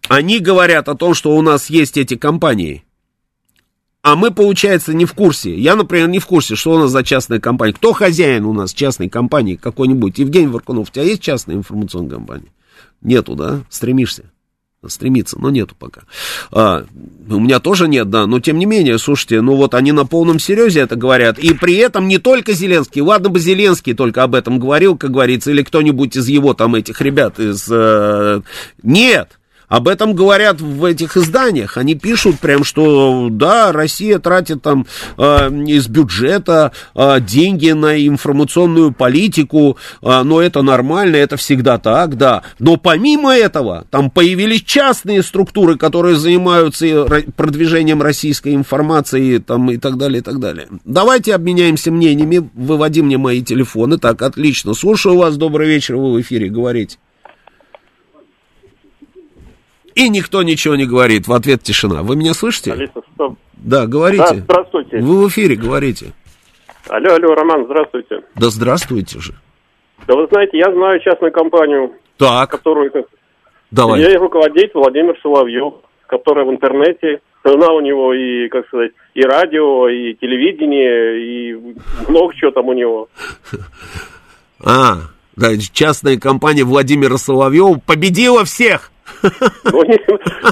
Speaker 1: они говорят о том, что у нас есть эти компании. А мы, получается, не в курсе. Я, например, не в курсе, что у нас за частная компания. Кто хозяин у нас частной компании какой-нибудь? Евгений Варкунов, у тебя есть частная информационная компания? Нету, да? Стремишься? стремиться, но нету пока. А, у меня тоже нет, да, но тем не менее, слушайте, ну вот они на полном серьезе это говорят, и при этом не только Зеленский, ладно бы Зеленский только об этом говорил, как говорится, или кто-нибудь из его там этих ребят из... Э, нет, об этом говорят в этих изданиях. Они пишут прям, что да, Россия тратит там э, из бюджета э, деньги на информационную политику, э, но это нормально, это всегда так, да. Но помимо этого, там появились частные структуры, которые занимаются продвижением российской информации там, и так далее, и так далее. Давайте обменяемся мнениями, выводи мне мои телефоны. Так, отлично. Слушаю вас, добрый вечер, вы в эфире, говорите. И никто ничего не говорит. В ответ тишина. Вы меня слышите?
Speaker 2: Алиса, стоп.
Speaker 1: Да, говорите. Да,
Speaker 2: здравствуйте.
Speaker 1: Вы в эфире, говорите.
Speaker 2: Алло, алло, Роман, здравствуйте.
Speaker 1: Да здравствуйте же.
Speaker 2: Да вы знаете, я знаю частную компанию,
Speaker 1: так.
Speaker 2: которую...
Speaker 1: Давай.
Speaker 2: Я руководитель Владимир Соловьев, который в интернете, жена у него и, как сказать, и радио, и телевидение, и много чего там у него.
Speaker 1: А, да, частная компания Владимира Соловьева победила всех.
Speaker 2: Ну, нет,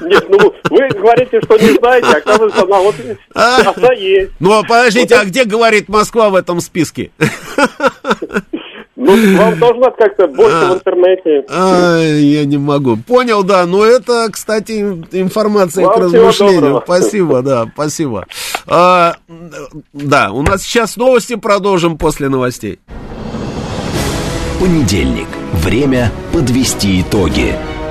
Speaker 2: нет, ну, вы говорите, что не знаете, а оказывается, она вот она есть.
Speaker 1: Ну, а подождите, вот, а где говорит Москва в этом списке?
Speaker 2: Ну, вам должно как-то больше а, в интернете.
Speaker 1: А, я не могу. Понял, да. Но это, кстати, информация вам к размышлению. Спасибо, да, спасибо. А, да, у нас сейчас новости продолжим после новостей.
Speaker 3: Понедельник. Время подвести итоги.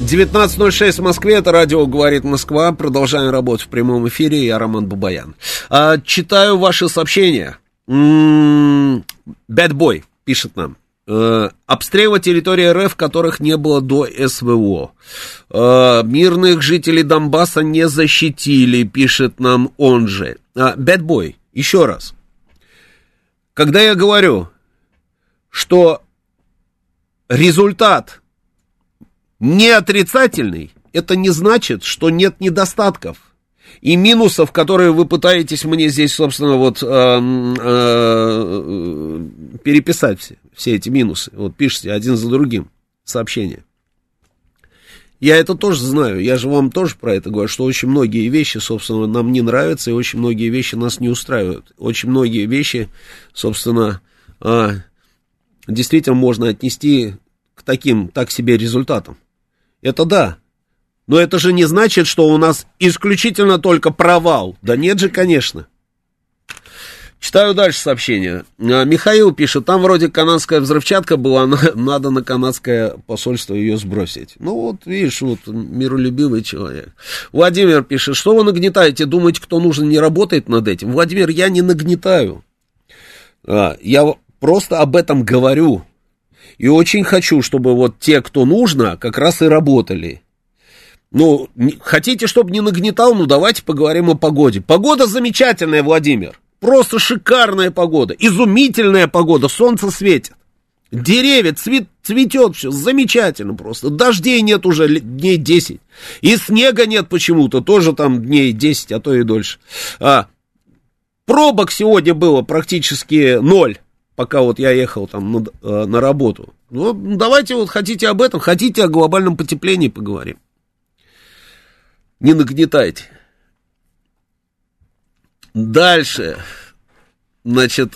Speaker 1: 19.06 в Москве, это радио «Говорит Москва». Продолжаем работать в прямом эфире, я Роман Бабаян. А, читаю ваши сообщения. Bad Boy пишет нам. Э, обстрела территории РФ, которых не было до СВО. Э, мирных жителей Донбасса не защитили, пишет нам он же. Bad Boy, еще раз. Когда я говорю, что результат не отрицательный, это не значит, что нет недостатков. И минусов, которые вы пытаетесь мне здесь, собственно, вот э, э, переписать все, все эти минусы. Вот пишите один за другим сообщения. Я это тоже знаю, я же вам тоже про это говорю, что очень многие вещи, собственно, нам не нравятся, и очень многие вещи нас не устраивают. Очень многие вещи, собственно, э, действительно можно отнести к таким, так себе результатам. Это да. Но это же не значит, что у нас исключительно только провал. Да нет же, конечно. Читаю дальше сообщение. А, Михаил пишет, там вроде канадская взрывчатка была, надо на канадское посольство ее сбросить. Ну вот, видишь, вот миролюбивый человек. Владимир пишет, что вы нагнетаете, думаете, кто нужен, не работает над этим? Владимир, я не нагнетаю. А, я просто об этом говорю. И очень хочу, чтобы вот те, кто нужно, как раз и работали. Ну, хотите, чтобы не нагнетал, ну давайте поговорим о погоде. Погода замечательная, Владимир. Просто шикарная погода, изумительная погода, солнце светит. Деревья, цвет, цветет все, замечательно просто. Дождей нет уже дней 10. И снега нет почему-то, тоже там дней 10, а то и дольше. А, пробок сегодня было практически ноль, пока вот я ехал там на, э, на работу. Ну, давайте вот хотите об этом, хотите о глобальном потеплении поговорим. Не нагнетайте. Дальше. Значит,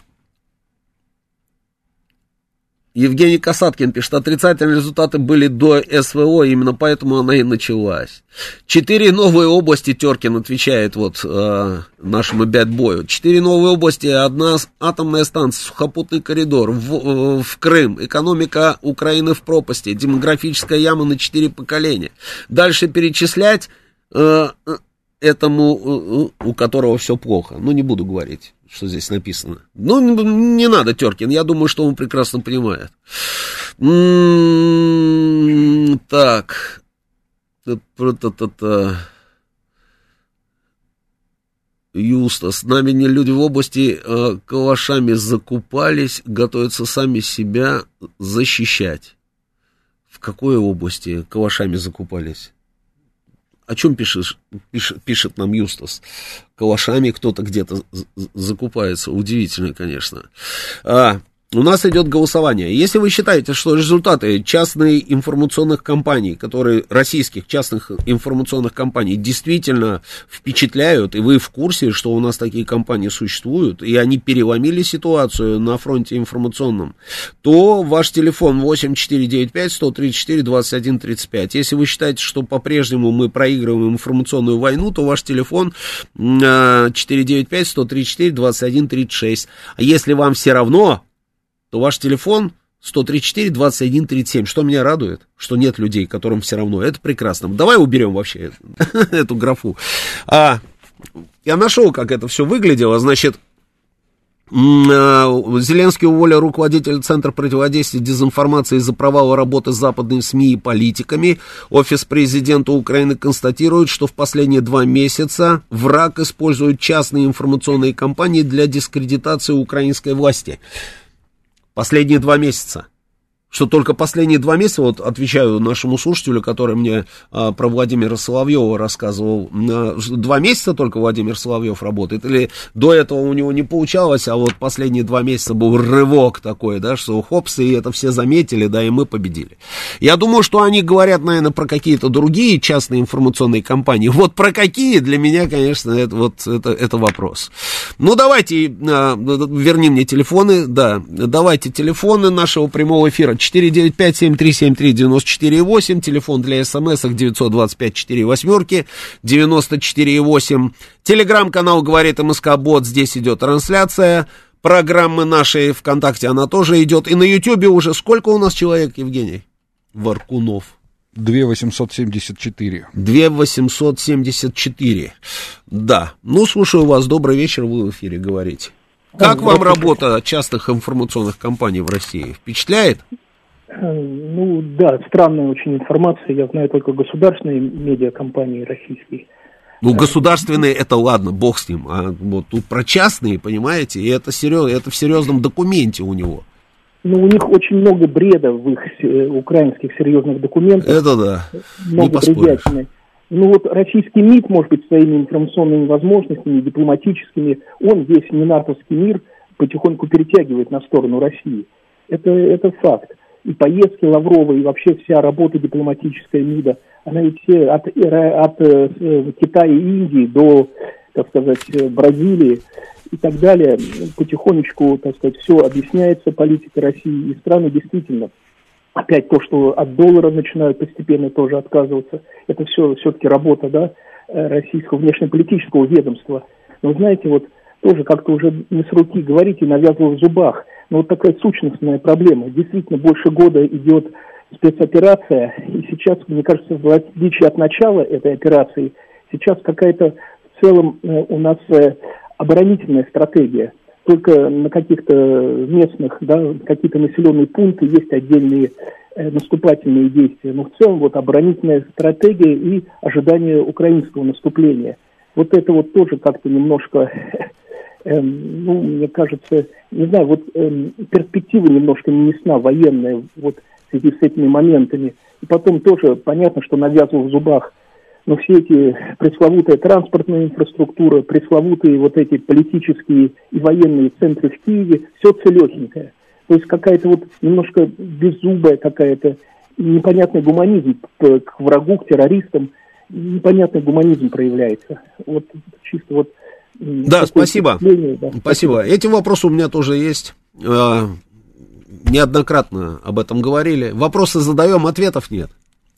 Speaker 1: Евгений Касаткин пишет, отрицательные результаты были до СВО, именно поэтому она и началась. Четыре новые области, Теркин отвечает вот э, нашему бэтбою. Четыре новые области, одна атомная станция, сухопутный коридор, в, э, в Крым, экономика Украины в пропасти, демографическая яма на четыре поколения. Дальше перечислять э, э этому, э, у которого все плохо. Ну, не буду говорить что здесь написано. Ну, не надо, Теркин, я думаю, что он прекрасно понимает. М-м-м, так. Юста, с нами не люди в области э, калашами закупались, готовятся сами себя защищать. В какой области калашами закупались? О чем пишешь, пишет, пишет нам Юстас? Калашами кто-то где-то закупается. Удивительно, конечно. А, у нас идет голосование. Если вы считаете, что результаты частных информационных компаний, которые, российских частных информационных компаний, действительно впечатляют, и вы в курсе, что у нас такие компании существуют, и они переломили ситуацию на фронте информационном, то ваш телефон 8495-134-2135. Если вы считаете, что по-прежнему мы проигрываем информационную войну, то ваш телефон 495-134-2136. А если вам все равно, то ваш телефон 134 21 37. Что меня радует, что нет людей, которым все равно. Это прекрасно. Давай уберем вообще эту графу. А, я нашел, как это все выглядело. Значит, а, Зеленский уволил руководителя Центра противодействия дезинформации из-за провала работы с западными СМИ и политиками. Офис президента Украины констатирует, что в последние два месяца враг использует частные информационные кампании для дискредитации украинской власти. Последние два месяца что только последние два месяца, вот отвечаю нашему слушателю, который мне а, про Владимира Соловьева рассказывал, а, два месяца только Владимир Соловьев работает, или до этого у него не получалось, а вот последние два месяца был рывок такой, да, что хопс, и это все заметили, да, и мы победили. Я думаю, что они говорят, наверное, про какие-то другие частные информационные компании. Вот про какие, для меня, конечно, это, вот, это, это вопрос. Ну, давайте, а, верни мне телефоны, да, давайте телефоны нашего прямого эфира 495-7373-94-8, телефон для смс 925-4 восьмерки, 94-8, телеграм-канал «Говорит МСК Бот», здесь идет трансляция, программы нашей ВКонтакте, она тоже идет, и на Ютьюбе уже сколько у нас человек, Евгений? Варкунов.
Speaker 4: 2874.
Speaker 1: 2874. Да. Ну, слушаю вас. Добрый вечер, вы в эфире говорите. Как вам работа частых информационных компаний в России? Впечатляет?
Speaker 5: Э, ну да, странная очень информация. Я знаю только государственные медиакомпании российские.
Speaker 1: Ну, государственные это ладно, бог с ним. А вот тут про частные, понимаете, и это, серьез, это в серьезном документе у него.
Speaker 5: Ну, у них очень много бреда в их э, украинских серьезных документах.
Speaker 1: Это да.
Speaker 5: Много бредятины. Ну вот российский МИД, может быть, своими информационными возможностями, дипломатическими, он весь ненатовский мир потихоньку перетягивает на сторону России. Это, это факт и поездки Лаврова, и вообще вся работа дипломатическая МИДа, она ведь все от, от, от э, Китая и Индии до, так сказать, Бразилии и так далее, потихонечку, так сказать, все объясняется, политика России и страны действительно опять то, что от доллара начинают постепенно тоже отказываться, это все все-таки работа, да, российского внешнеполитического ведомства. Но знаете, вот тоже как-то уже не с руки говорить и навязывать в зубах – но вот такая сущностная проблема. Действительно, больше года идет спецоперация, и сейчас, мне кажется, в отличие от начала этой операции, сейчас какая-то в целом э, у нас э, оборонительная стратегия. Только на каких-то местных, да, какие-то населенные пункты есть отдельные э, наступательные действия. Но в целом вот оборонительная стратегия и ожидание украинского наступления. Вот это вот тоже как-то немножко эм, ну, мне кажется, не знаю, вот эм, перспектива немножко не ясна, военная, вот в связи с этими моментами. И потом тоже понятно, что навязывал в зубах но все эти пресловутая транспортная инфраструктура, пресловутые вот эти политические и военные центры в Киеве, все целехенькое. То есть какая-то вот немножко беззубая какая-то непонятный гуманизм к врагу, к террористам, непонятный гуманизм проявляется. Вот чисто вот...
Speaker 1: Да, спасибо. Да. Спасибо. Эти вопросы у меня тоже есть. А, неоднократно об этом говорили. Вопросы задаем, ответов нет.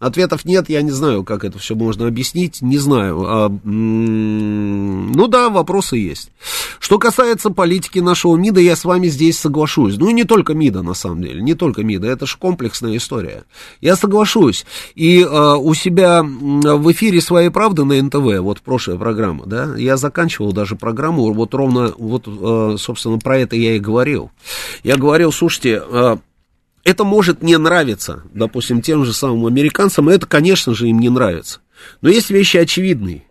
Speaker 1: Ответов нет, я не знаю, как это все можно объяснить, не знаю. А, ну да, вопросы есть. Что касается политики нашего МИДа, я с вами здесь соглашусь. Ну и не только МИДа, на самом деле, не только МИДа, это же комплексная история. Я соглашусь. И а, у себя в эфире «Своей правды» на НТВ, вот прошлая программа, да, я заканчивал даже программу, вот ровно, вот, а, собственно, про это я и говорил. Я говорил, слушайте, а, это может не нравиться, допустим, тем же самым американцам, и это, конечно же, им не нравится. Но есть вещи очевидные.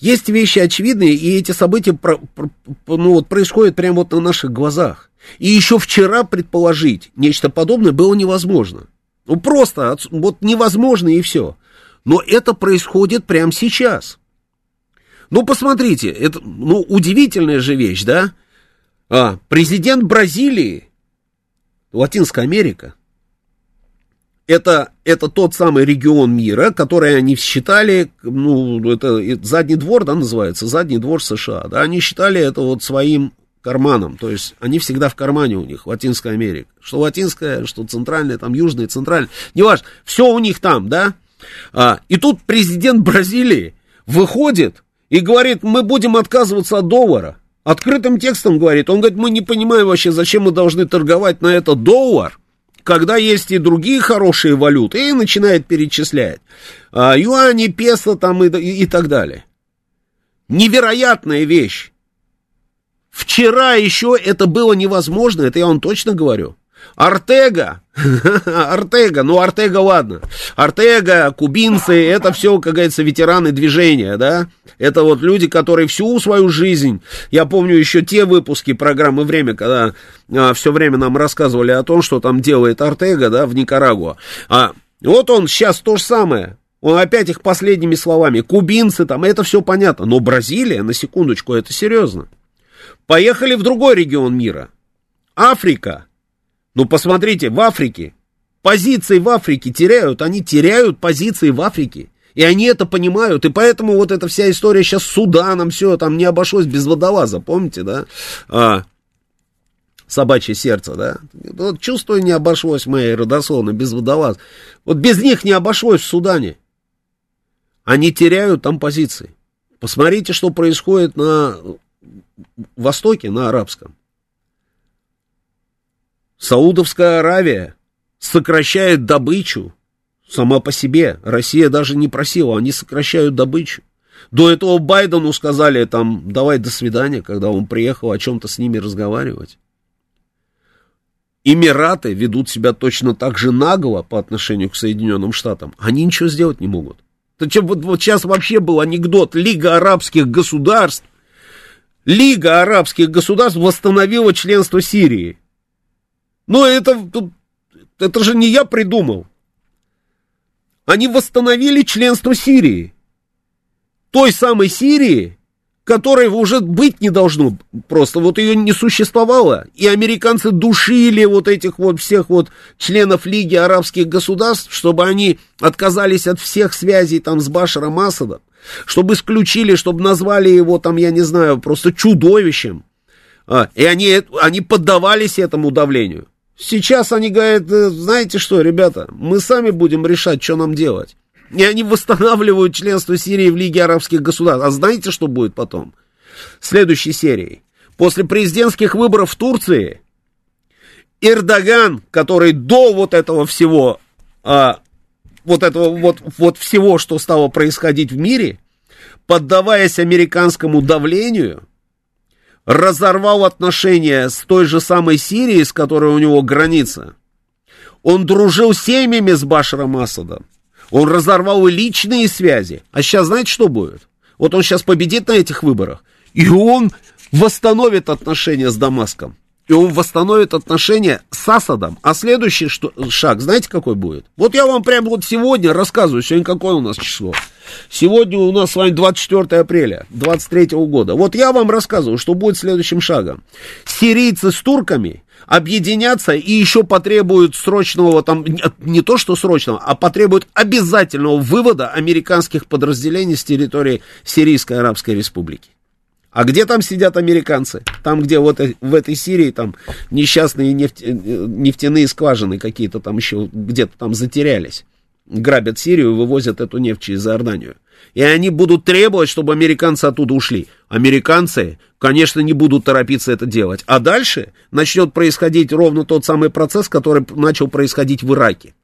Speaker 1: Есть вещи очевидные, и эти события про, про, ну, вот, происходят прямо вот на наших глазах. И еще вчера предположить нечто подобное было невозможно. Ну, просто вот невозможно и все. Но это происходит прямо сейчас. Ну, посмотрите, это ну, удивительная же вещь, да? А, президент Бразилии Латинская Америка, это, это тот самый регион мира, который они считали, ну, это, задний двор, да, называется, задний двор США, да, они считали это вот своим карманом, то есть они всегда в кармане у них, Латинская Америка, что латинская, что центральная, там южная, центральная, неважно, все у них там, да, а, и тут президент Бразилии выходит и говорит, мы будем отказываться от доллара, открытым текстом говорит, он говорит, мы не понимаем вообще, зачем мы должны торговать на это доллар, когда есть и другие хорошие валюты, и начинает перечислять. А, юани, песо там и, и, и так далее. Невероятная вещь. Вчера еще это было невозможно, это я вам точно говорю. Артега, Артега, ну Артега ладно, Артега, кубинцы, это все, как говорится, ветераны движения, да, это вот люди, которые всю свою жизнь, я помню еще те выпуски программы «Время», когда а, все время нам рассказывали о том, что там делает Артега, да, в Никарагуа, а вот он сейчас то же самое, он опять их последними словами, кубинцы там, это все понятно, но Бразилия, на секундочку, это серьезно. Поехали в другой регион мира, Африка, ну, посмотрите, в Африке позиции в Африке теряют, они теряют позиции в Африке. И они это понимают, и поэтому вот эта вся история сейчас с Суданом, все, там не обошлось без водолаза, помните, да? А, собачье сердце, да? Вот чувствую, не обошлось моей родословно без водолаза. Вот без них не обошлось в Судане. Они теряют там позиции. Посмотрите, что происходит на Востоке, на арабском. Саудовская Аравия сокращает добычу сама по себе. Россия даже не просила, они сокращают добычу. До этого Байдену сказали там, давай до свидания, когда он приехал о чем-то с ними разговаривать. Эмираты ведут себя точно так же нагло по отношению к Соединенным Штатам. Они ничего сделать не могут. То, чем вот, вот сейчас вообще был анекдот. Лига арабских государств, Лига арабских государств восстановила членство Сирии. Но это, это же не я придумал. Они восстановили членство Сирии. Той самой Сирии, которой уже быть не должно. Просто вот ее не существовало. И американцы душили вот этих вот всех вот членов Лиги арабских государств, чтобы они отказались от всех связей там с Башаром Асадом, чтобы исключили, чтобы назвали его там, я не знаю, просто чудовищем. А, и они, они поддавались этому давлению. Сейчас они говорят, «Э, знаете что, ребята, мы сами будем решать, что нам делать. И они восстанавливают членство Сирии в Лиге арабских государств. А знаете, что будет потом? Следующей серии. После президентских выборов в Турции Эрдоган, который до вот этого всего, а, вот этого вот, вот всего, что стало происходить в мире, поддаваясь американскому давлению, разорвал отношения с той же самой Сирией, с которой у него граница. Он дружил семьями с Башаром Асадом. Он разорвал и личные связи. А сейчас знаете, что будет? Вот он сейчас победит на этих выборах. И он восстановит отношения с Дамаском. И он восстановит отношения с Асадом. А следующий что, шаг, знаете, какой будет? Вот я вам прямо вот сегодня рассказываю, сегодня какое у нас число. Сегодня у нас с вами 24 апреля 23 года. Вот я вам рассказываю, что будет следующим шагом. Сирийцы с турками объединятся и еще потребуют срочного, там, не то что срочного, а потребуют обязательного вывода американских подразделений с территории Сирийской Арабской Республики. А где там сидят американцы? Там, где вот в этой Сирии там несчастные нефть, э, нефтяные скважины какие-то там еще где-то там затерялись. Грабят Сирию, вывозят эту нефть через Иорданию. И они будут требовать, чтобы американцы оттуда ушли. Американцы, конечно, не будут торопиться это делать. А дальше начнет происходить ровно тот самый процесс, который начал происходить в Ираке.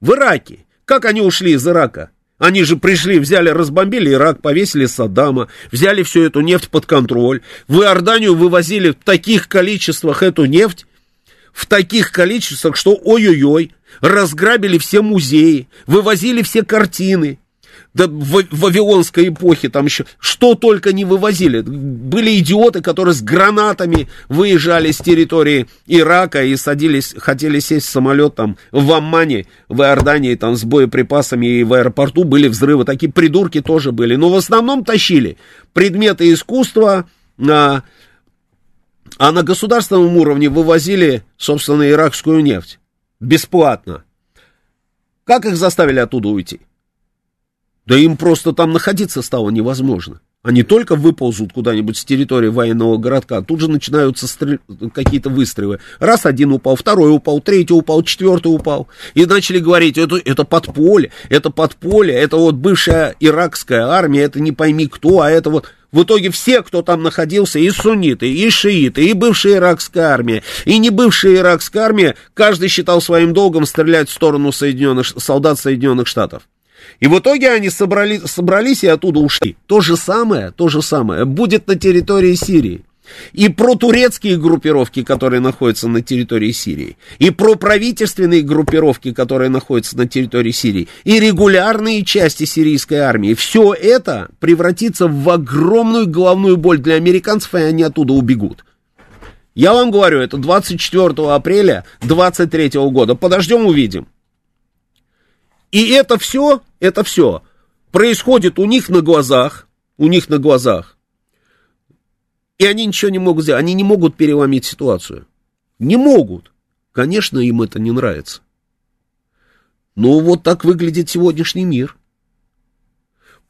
Speaker 1: В Ираке. Как они ушли из Ирака? Они же пришли, взяли, разбомбили Ирак, повесили Саддама, взяли всю эту нефть под контроль. В Иорданию вывозили в таких количествах эту нефть, в таких количествах, что ой-ой-ой, разграбили все музеи, вывозили все картины, да в, Вавилонской эпохе там еще что только не вывозили. Были идиоты, которые с гранатами выезжали с территории Ирака и садились, хотели сесть в самолет там в Аммане, в Иордании, там с боеприпасами и в аэропорту были взрывы. Такие придурки тоже были. Но в основном тащили предметы искусства, а, а на государственном уровне вывозили, собственно, иракскую нефть. Бесплатно. Как их заставили оттуда уйти? Да им просто там находиться стало невозможно. Они только выползут куда-нибудь с территории военного городка, тут же начинаются стрель... какие-то выстрелы. Раз один упал, второй упал, третий упал, четвертый упал. И начали говорить, это, это подполье, это подполье, это вот бывшая иракская армия, это не пойми кто, а это вот... В итоге все, кто там находился, и сунниты, и шииты, и бывшая иракская армия, и не бывшая иракская армия, каждый считал своим долгом стрелять в сторону Соединенных, солдат Соединенных Штатов. И в итоге они собрали, собрались и оттуда ушли. То же самое, то же самое будет на территории Сирии. И про турецкие группировки, которые находятся на территории Сирии, и про правительственные группировки, которые находятся на территории Сирии, и регулярные части сирийской армии. Все это превратится в огромную головную боль для американцев, и они оттуда убегут. Я вам говорю, это 24 апреля 23 года. Подождем, увидим. И это все, это все происходит у них на глазах, у них на глазах. И они ничего не могут сделать, они не могут переломить ситуацию. Не могут. Конечно, им это не нравится. Но вот так выглядит сегодняшний мир.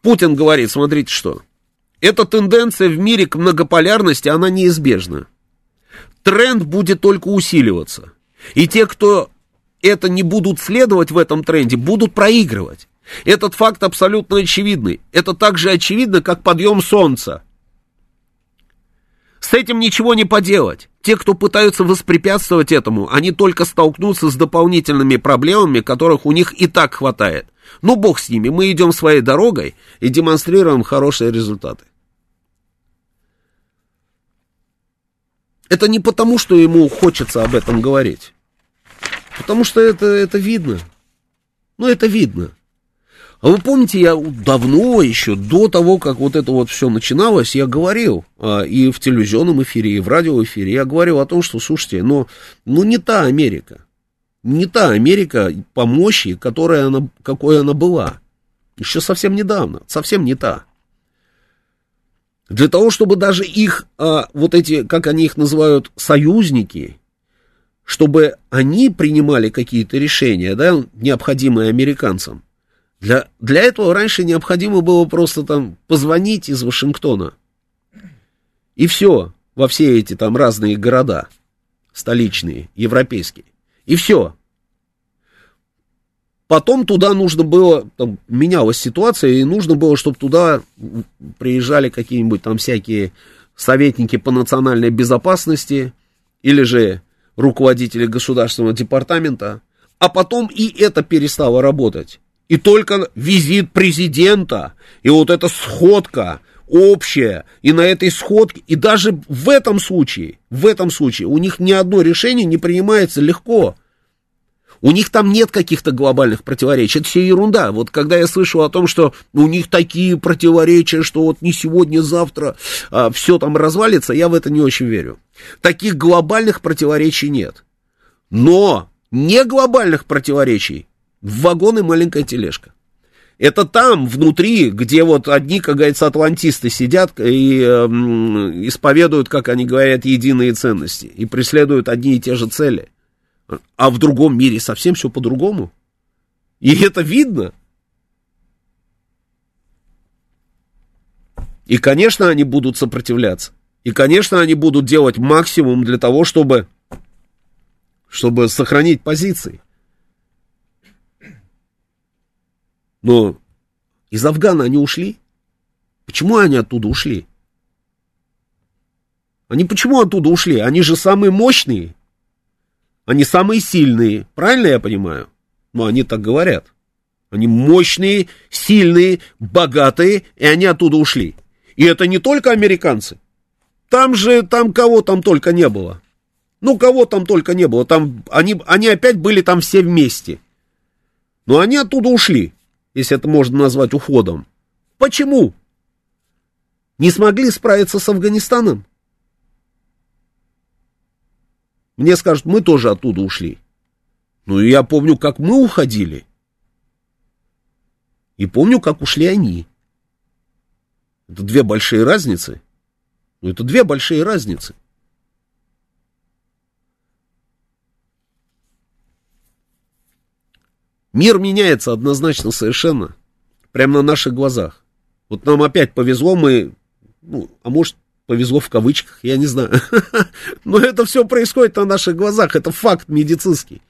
Speaker 1: Путин говорит, смотрите что, эта тенденция в мире к многополярности, она неизбежна. Тренд будет только усиливаться. И те, кто это не будут следовать в этом тренде, будут проигрывать. Этот факт абсолютно очевидный. Это так же очевидно, как подъем солнца. С этим ничего не поделать. Те, кто пытаются воспрепятствовать этому, они только столкнутся с дополнительными проблемами, которых у них и так хватает. Ну, бог с ними, мы идем своей дорогой и демонстрируем хорошие результаты. Это не потому, что ему хочется об этом говорить. Потому что это, это видно. Ну, это видно. А вы помните, я давно еще, до того, как вот это вот все начиналось, я говорил а, и в телевизионном эфире, и в радиоэфире, я говорил о том, что, слушайте, но, ну не та Америка, не та Америка по мощи, которая она, какой она была. Еще совсем недавно, совсем не та. Для того, чтобы даже их, а, вот эти, как они их называют, союзники, чтобы они принимали какие-то решения, да, необходимые американцам. Для, для этого раньше необходимо было просто там позвонить из Вашингтона. И все, во все эти там разные города, столичные, европейские. И все. Потом туда нужно было, там, менялась ситуация, и нужно было, чтобы туда приезжали какие-нибудь там всякие советники по национальной безопасности, или же руководители государственного департамента, а потом и это перестало работать. И только визит президента, и вот эта сходка общая, и на этой сходке, и даже в этом случае, в этом случае у них ни одно решение не принимается легко. У них там нет каких-то глобальных противоречий. Это все ерунда. Вот когда я слышу о том, что у них такие противоречия, что вот не сегодня, завтра а, все там развалится, я в это не очень верю. Таких глобальных противоречий нет. Но не глобальных противоречий в вагон и маленькая тележка. Это там, внутри, где вот одни, как говорится, атлантисты сидят и э, исповедуют, как они говорят, единые ценности и преследуют одни и те же цели. А в другом мире совсем все по-другому. И это видно. И, конечно, они будут сопротивляться. И, конечно, они будут делать максимум для того, чтобы, чтобы сохранить позиции. Но из Афгана они ушли. Почему они оттуда ушли? Они почему оттуда ушли? Они же самые мощные. Они самые сильные. Правильно я понимаю? Ну, они так говорят. Они мощные, сильные, богатые, и они оттуда ушли. И это не только американцы. Там же, там кого там только не было. Ну, кого там только не было. Там, они, они опять были там все вместе. Но они оттуда ушли, если это можно назвать уходом. Почему? Не смогли справиться с Афганистаном? Мне скажут, мы тоже оттуда ушли. Ну, и я помню, как мы уходили. И помню, как ушли они. Это две большие разницы. Ну, это две большие разницы. Мир меняется однозначно совершенно. Прямо на наших глазах. Вот нам опять повезло, мы, ну, а может, повезло в кавычках, я не знаю. Но это все происходит на наших глазах, это факт медицинский.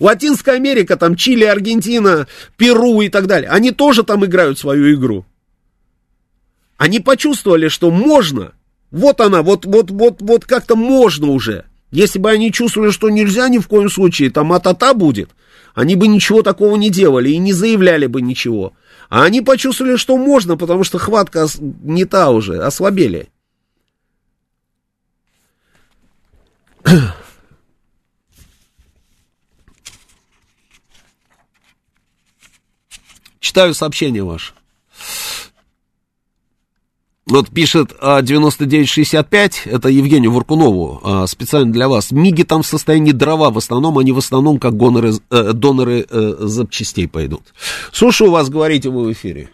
Speaker 1: Латинская Америка, там Чили, Аргентина, Перу и так далее, они тоже там играют свою игру. Они почувствовали, что можно. Вот она, вот, вот, вот, вот как-то можно уже. Если бы они чувствовали, что нельзя ни в коем случае, там а-та-та будет, они бы ничего такого не делали и не заявляли бы ничего. А они почувствовали, что можно, потому что хватка не та уже, ослабели. Читаю сообщение ваше. Вот пишет 9965, а, это Евгению Варкунову, а, специально для вас. Миги там в состоянии дрова в основном, они в основном как гоноры, э, доноры э, запчастей пойдут. Слушаю вас, говорите вы в эфире.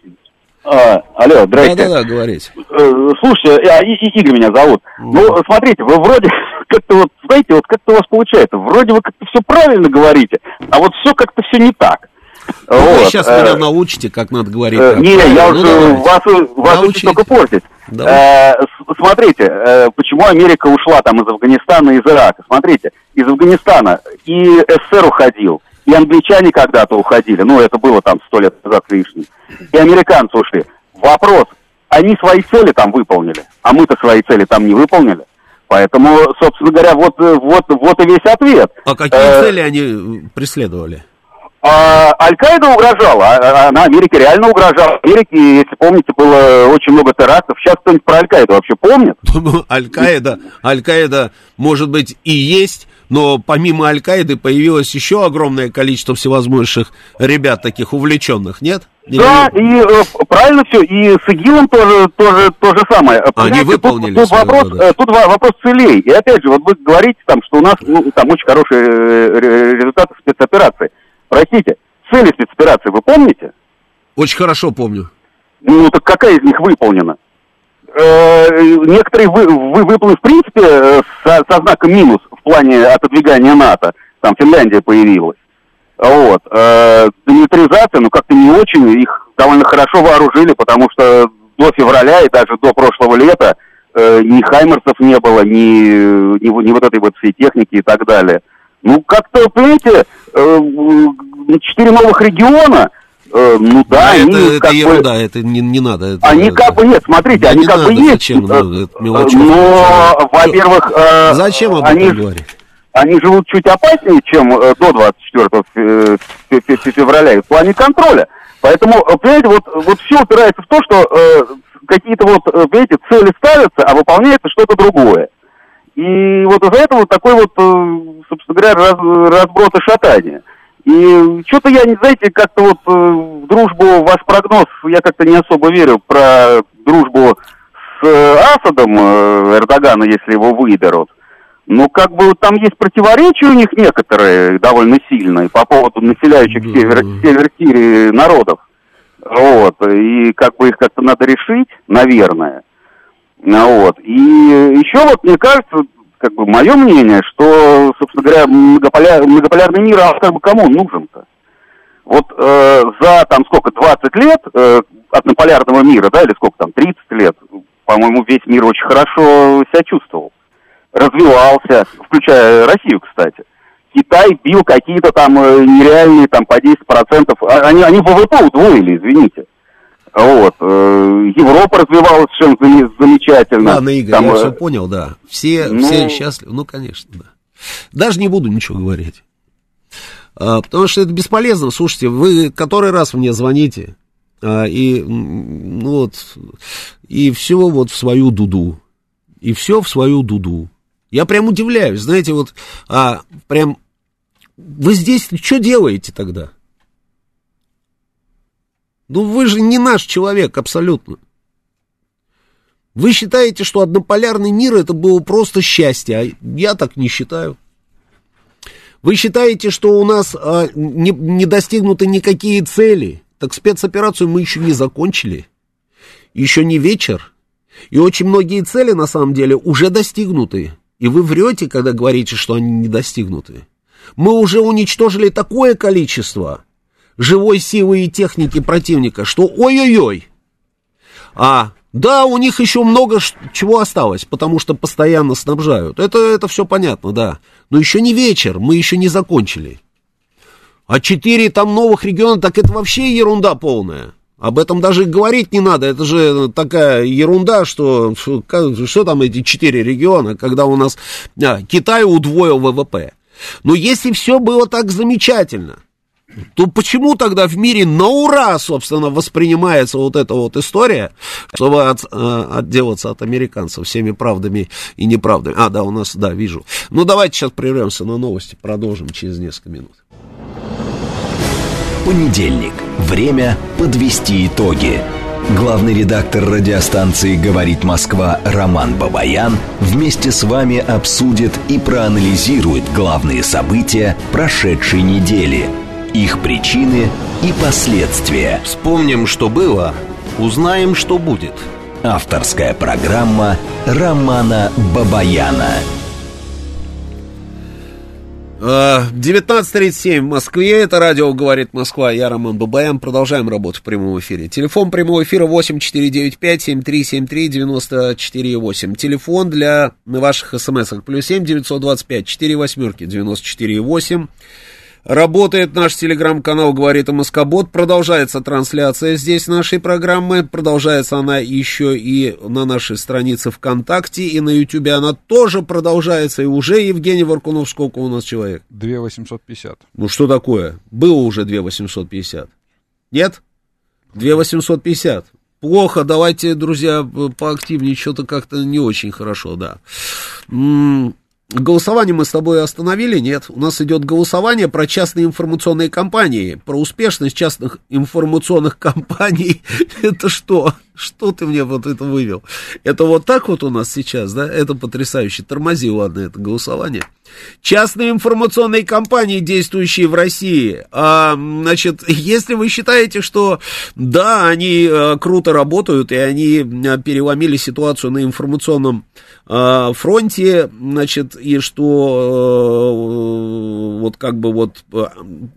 Speaker 4: А, алло, здрасте.
Speaker 1: Да-да-да, говорите.
Speaker 4: Э, слушайте, а, Игорь меня зовут. Mm. Ну, смотрите, вы вроде как-то вот, знаете, вот как-то у вас получается, вроде вы как-то все правильно говорите, а вот все как-то все не так.
Speaker 1: Ну, вот. Вы сейчас э, меня научите, как надо говорить. Э,
Speaker 4: не, я ну, уже вас, вас учить только портить. Э, смотрите, э, почему Америка ушла там из Афганистана и из Ирака. Смотрите, из Афганистана и СССР уходил, и англичане когда-то уходили, ну, это было там сто лет назад лишним, и американцы ушли. Вопрос, они свои цели там выполнили, а мы-то свои цели там не выполнили. Поэтому, собственно говоря, вот, вот, вот и весь ответ.
Speaker 1: А какие э, цели они преследовали?
Speaker 4: А, Аль-Каида угрожала, а, а, она Америке реально угрожала. В Америке, если помните, было очень много терактов. Сейчас кто-нибудь про Аль-Каиду вообще помнит?
Speaker 1: Ну, Аль-Каида, Аль-Каида, может быть, и есть, но помимо Аль-Каиды появилось еще огромное количество всевозможных ребят таких увлеченных, нет?
Speaker 4: Да, и э, правильно все, и с ИГИЛом тоже, тоже то же самое.
Speaker 1: Они выполнили
Speaker 4: тут, тут, вопрос, э, тут вопрос целей. И опять же, вот вы говорите, там, что у нас ну, там очень хорошие э, результаты спецоперации. Простите, цели спецоперации вы помните?
Speaker 1: Очень хорошо помню.
Speaker 4: Ну, так какая из них выполнена? Э, некоторые вы, вы, выполнены, в принципе, э, со, со знаком минус в плане отодвигания НАТО. Там Финляндия появилась. Вот. Э, демилитаризация, ну, как-то не очень. Их довольно хорошо вооружили, потому что до февраля и даже до прошлого лета э, ни Хаймерсов не было, ни, ни, ни вот этой вот всей техники и так далее. Ну, как-то, понимаете, э, четыре новых региона, э, ну да,
Speaker 1: а они это, как это ерунда, бы, это не, не надо. Это,
Speaker 4: они как бы, нет, смотрите, да они как надо, бы есть.
Speaker 1: Зачем?
Speaker 4: Ну, но, во-первых,
Speaker 1: э, зачем об
Speaker 4: они,
Speaker 1: говорить?
Speaker 4: Они живут чуть опаснее, чем до 24 февраля в плане контроля. Поэтому, понимаете, вот, вот все упирается в то, что э, какие-то вот, понимаете, цели ставятся, а выполняется что-то другое. И вот из-за этого такой вот, э, собственно говоря, раз, разброс и шатание. И что-то я, знаете, как-то вот э, в дружбу, ваш прогноз, я как-то не особо верю про дружбу с э, Асадом Эрдогана, если его выберут. Ну, как бы там есть противоречия у них некоторые довольно сильные по поводу населяющих да. север, север Сирии народов. Вот, и как бы их как-то надо решить, наверное. Вот. И еще вот, мне кажется, как бы мое мнение, что, собственно говоря, многополяр, многополярный мир, а как бы кому он нужен-то? Вот э, за там сколько, 20 лет э, однополярного мира, да, или сколько там, 30 лет, по-моему, весь мир очень хорошо себя чувствовал развивался, включая Россию, кстати. Китай бил какие-то там э, нереальные там по 10%. А, они, они ВВП удвоили, извините. Вот. Э, Европа развивалась совершенно замечательно.
Speaker 1: Ладно, Игорь, там, я все понял, да. Все, ну... все счастливы. Ну, конечно, да. Даже не буду ничего говорить. А, потому что это бесполезно. Слушайте, вы который раз мне звоните, а, и, ну, вот, и все вот в свою дуду. И все в свою дуду. Я прям удивляюсь, знаете, вот а, прям вы здесь что делаете тогда? Ну вы же не наш человек абсолютно. Вы считаете, что однополярный мир это было просто счастье, а я так не считаю. Вы считаете, что у нас а, не, не достигнуты никакие цели? Так спецоперацию мы еще не закончили. Еще не вечер. И очень многие цели, на самом деле, уже достигнуты. И вы врете, когда говорите, что они не достигнуты. Мы уже уничтожили такое количество живой силы и техники противника, что ой-ой-ой. А, да, у них еще много чего осталось, потому что постоянно снабжают. Это, это все понятно, да. Но еще не вечер, мы еще не закончили. А четыре там новых региона, так это вообще ерунда полная. Об этом даже говорить не надо, это же такая ерунда, что, что, там эти четыре региона, когда у нас а, Китай удвоил ВВП. Но если все было так замечательно, то почему тогда в мире на ура, собственно, воспринимается вот эта вот история, чтобы от, э, отделаться от американцев всеми правдами и неправдами? А, да, у нас, да, вижу. Ну, давайте сейчас прервемся на новости, продолжим через несколько минут.
Speaker 3: Понедельник. Время подвести итоги. Главный редактор радиостанции «Говорит Москва» Роман Бабаян вместе с вами обсудит и проанализирует главные события прошедшей недели, их причины и последствия.
Speaker 1: Вспомним, что было, узнаем, что будет.
Speaker 3: Авторская программа Романа Бабаяна.
Speaker 1: 19.37 в Москве, это радио «Говорит Москва», я Роман Бабаян, продолжаем работу в прямом эфире. Телефон прямого эфира 8495-7373-94,8. Телефон для ваших смс-ок плюс 7 925 4 восьмерки 94,8. Работает наш телеграм-канал «Говорит о Москобот». Продолжается трансляция здесь нашей программы. Продолжается она еще и на нашей странице ВКонтакте. И на Ютубе она тоже продолжается. И уже Евгений Варкунов, сколько у нас человек?
Speaker 6: 2850.
Speaker 1: Ну что такое? Было уже 2850. Нет? 2850. Плохо, давайте, друзья, поактивнее, что-то как-то не очень хорошо, да. Голосование мы с тобой остановили? Нет. У нас идет голосование про частные информационные компании, про успешность частных информационных компаний. Это что? Что ты мне вот это вывел? Это вот так вот у нас сейчас, да? Это потрясающе. Тормози, ладно, это голосование. Частные информационные компании, действующие в России. А, значит, если вы считаете, что да, они а, круто работают, и они а, переломили ситуацию на информационном а, фронте, значит, и что а, вот как бы вот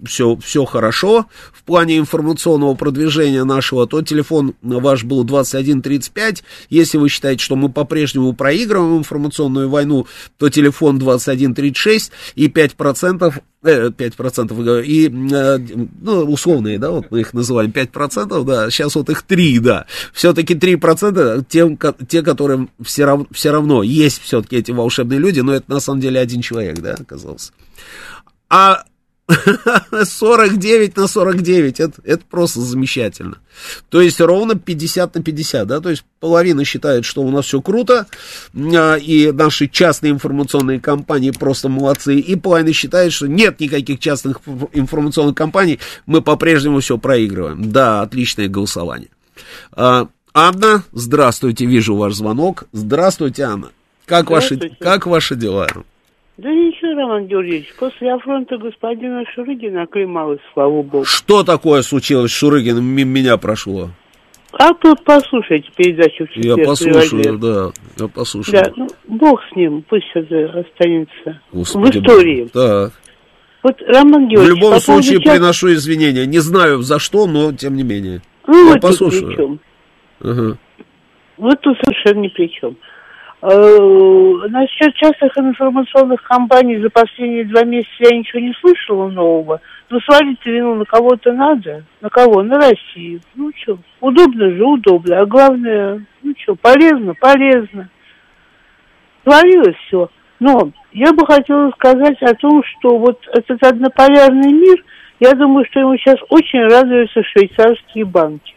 Speaker 1: все, все хорошо в плане информационного продвижения нашего, то телефон ваш был 2135. Если вы считаете, что мы по-прежнему проигрываем информационную войну, то телефон 2136 и 5% 5%, э, и, э, ну, условные, да, вот мы их называем 5%, да, сейчас вот их 3, да, все-таки 3% тем, те, которым все равно, все равно есть все-таки эти волшебные люди, но это на самом деле один человек, да, оказался. А 49 на 49, это, это просто замечательно. То есть ровно 50 на 50, да, то есть половина считает, что у нас все круто, а, и наши частные информационные компании просто молодцы, и половина считает, что нет никаких частных информационных компаний, мы по-прежнему все проигрываем. Да, отличное голосование. А, Анна, здравствуйте, вижу ваш звонок. Здравствуйте, Анна. Как, ваши, как ваши дела?
Speaker 6: Да ничего, Роман Георгиевич, после афронта господина Шурыгина оклемалась, слава богу.
Speaker 1: Что такое случилось с Шурыгиным, меня прошло?
Speaker 6: А тут послушайте передачу в
Speaker 1: Я послушаю, да, я послушаю.
Speaker 6: Да, ну, бог с ним, пусть это останется Господи в истории.
Speaker 1: Так.
Speaker 6: Вот, Роман Георгиевич,
Speaker 1: В любом случае чат... приношу извинения. Не знаю за что, но тем не менее.
Speaker 6: Ну, я вот послушаю. При чем. Ага. Вот тут совершенно ни при чем. Э, насчет частных информационных компаний за последние два месяца я ничего не слышала нового. Но свалить вину на кого-то надо. На кого? На Россию. Ну что, удобно же, удобно. А главное, ну что, полезно, полезно. Свалилось все. Но я бы хотела сказать о том, что вот этот однополярный мир, я думаю, что ему сейчас очень радуются швейцарские банки.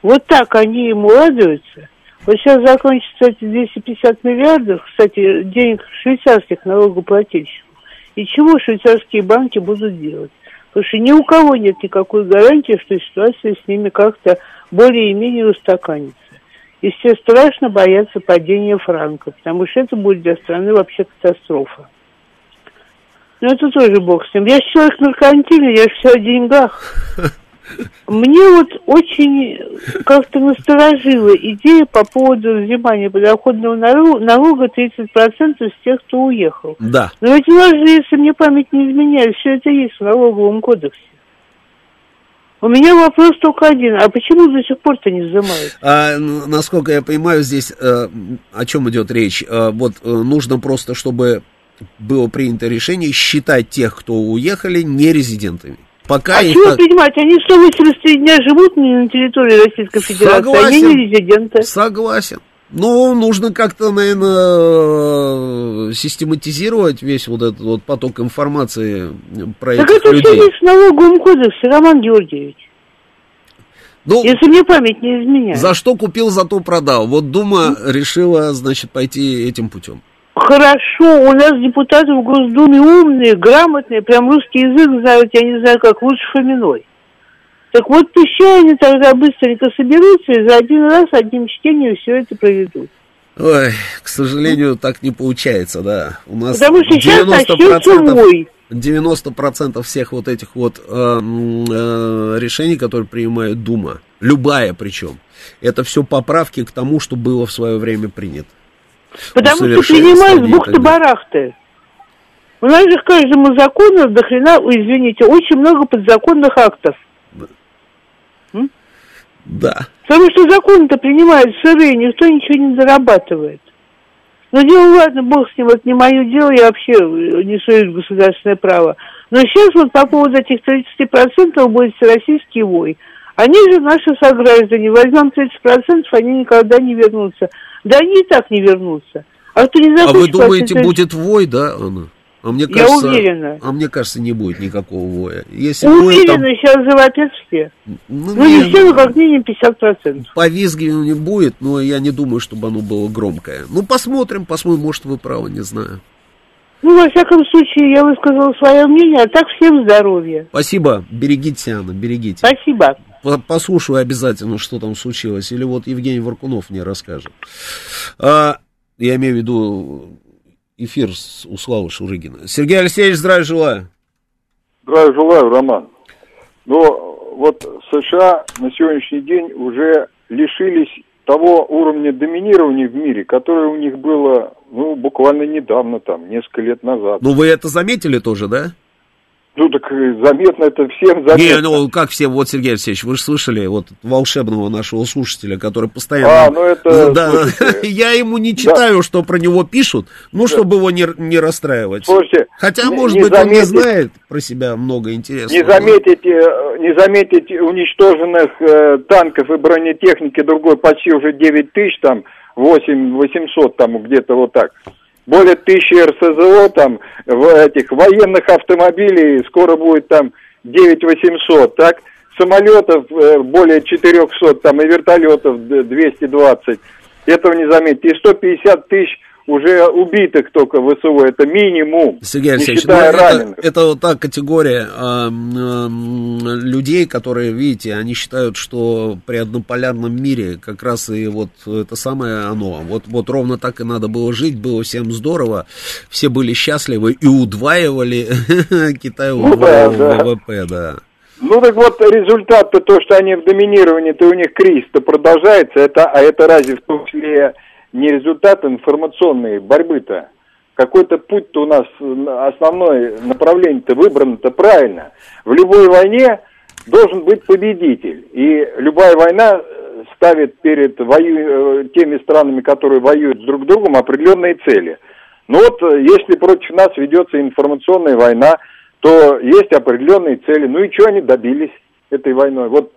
Speaker 6: Вот так они ему радуются – вот сейчас закончатся эти 250 миллиардов, кстати, денег швейцарских налогоплательщиков. И чего швейцарские банки будут делать? Потому что ни у кого нет никакой гарантии, что ситуация с ними как-то более-менее устаканится. И все страшно боятся падения франка, потому что это будет для страны вообще катастрофа. Но это тоже бог с ним. Я человек меркантильный, я все о деньгах. Мне вот очень как-то насторожила идея по поводу взимания подоходного налога 30% с тех, кто уехал.
Speaker 1: Да.
Speaker 6: Но ведь у нас же, если мне память не изменяет, все это есть в налоговом кодексе. У меня вопрос только один. А почему до сих пор-то не взимают?
Speaker 1: А, насколько я понимаю, здесь э, о чем идет речь? Э, вот э, нужно просто, чтобы было принято решение считать тех, кто уехали, нерезидентами. Пока
Speaker 6: а чего так... принимать? Они 183 дня живут на территории Российской Федерации, Согласен. они не резиденты.
Speaker 1: Согласен. Ну, нужно как-то, наверное, систематизировать весь вот этот вот поток информации про так этих людей. Так это
Speaker 6: все есть в налоговом кодексе, Роман Георгиевич. Ну, Если мне память не изменяет.
Speaker 1: За что купил, зато продал. Вот Дума решила, значит, пойти этим путем.
Speaker 6: Хорошо, у нас депутаты в Госдуме умные, грамотные, прям русский язык знают, я не знаю, как лучше Фоминой. Так вот, пущай они тогда быстренько соберутся и за один раз одним чтением все это проведут.
Speaker 1: Ой, к сожалению, так не получается, да. У нас
Speaker 6: Потому что сейчас 90%,
Speaker 1: 90% всех вот этих вот э, э, решений, которые принимает Дума, любая причем, это все поправки к тому, что было в свое время принято.
Speaker 6: Потому что принимают с бухты-барахты. У нас же к каждому закону до хрена, извините, очень много подзаконных актов.
Speaker 1: Да. да.
Speaker 6: Потому что законы-то принимают сырые, никто ничего не зарабатывает. Ну, дело, ладно, бог с ним, это не мое дело, я вообще не в государственное право. Но сейчас вот по поводу этих 30% будет всероссийский вой. Они же наши сограждане, возьмем 30%, они никогда не вернутся. Да они и так не вернутся.
Speaker 1: А, а вы думаете, это... будет вой, да, Анна? А мне кажется,
Speaker 6: Я уверена.
Speaker 1: А мне кажется, не будет никакого воя. Если
Speaker 6: уверена, будет, там... сейчас завопят все. Ну, ну не, не все, но как минимум 50%.
Speaker 1: Повизгивания не будет, но я не думаю, чтобы оно было громкое. Ну, посмотрим, посмотрим, может, вы правы, не знаю.
Speaker 6: Ну, во всяком случае, я высказала свое мнение, а так всем здоровья.
Speaker 1: Спасибо, берегите, Анна, берегите.
Speaker 6: Спасибо
Speaker 1: послушаю обязательно, что там случилось. Или вот Евгений Варкунов мне расскажет. А, я имею в виду эфир с, у Славы Шурыгина. Сергей Алексеевич, здравия желаю.
Speaker 7: Здравия желаю, Роман. Но вот США на сегодняшний день уже лишились того уровня доминирования в мире, которое у них было, ну, буквально недавно, там, несколько лет назад.
Speaker 1: Ну, вы это заметили тоже, да?
Speaker 7: Ну, так заметно это всем заметно. Не,
Speaker 1: ну, как все, вот, Сергей Алексеевич, вы же слышали вот волшебного нашего слушателя, который постоянно...
Speaker 7: А, ну это...
Speaker 1: Да, я ему не читаю, да. что про него пишут, ну, да. чтобы его не, не расстраивать.
Speaker 7: Слушайте,
Speaker 1: Хотя, не, может не быть, заметить, он не знает про себя много интересного.
Speaker 7: Не заметить, не заметить уничтоженных э, танков и бронетехники другой почти уже 9 тысяч, там, 8 800, там, где-то вот так. Более тысячи РСЗО, там, в этих военных автомобилей, скоро будет там 9800, так, самолетов э, более 400, там, и вертолетов 220, этого не заметите, и 150 тысяч уже убитых только в это минимум,
Speaker 1: Сергей Алексеевич, ну, это, это вот та категория э, э, людей, которые, видите, они считают, что при однополярном мире как раз и вот это самое оно. Вот, вот ровно так и надо было жить, было всем здорово, все были счастливы и удваивали Китай ну, да. ВВП, да.
Speaker 7: Ну так вот, результат-то то, что они в доминировании, то у них кризис-то продолжается, это, а это разве в том числе не результат информационной борьбы-то. Какой-то путь-то у нас, основное направление-то выбрано-то правильно. В любой войне должен быть победитель. И любая война э, ставит перед вою... Э, теми странами, которые воюют друг другом, определенные цели. Но вот э, если против нас ведется информационная война, то есть определенные цели. Ну и что они добились этой войной? Вот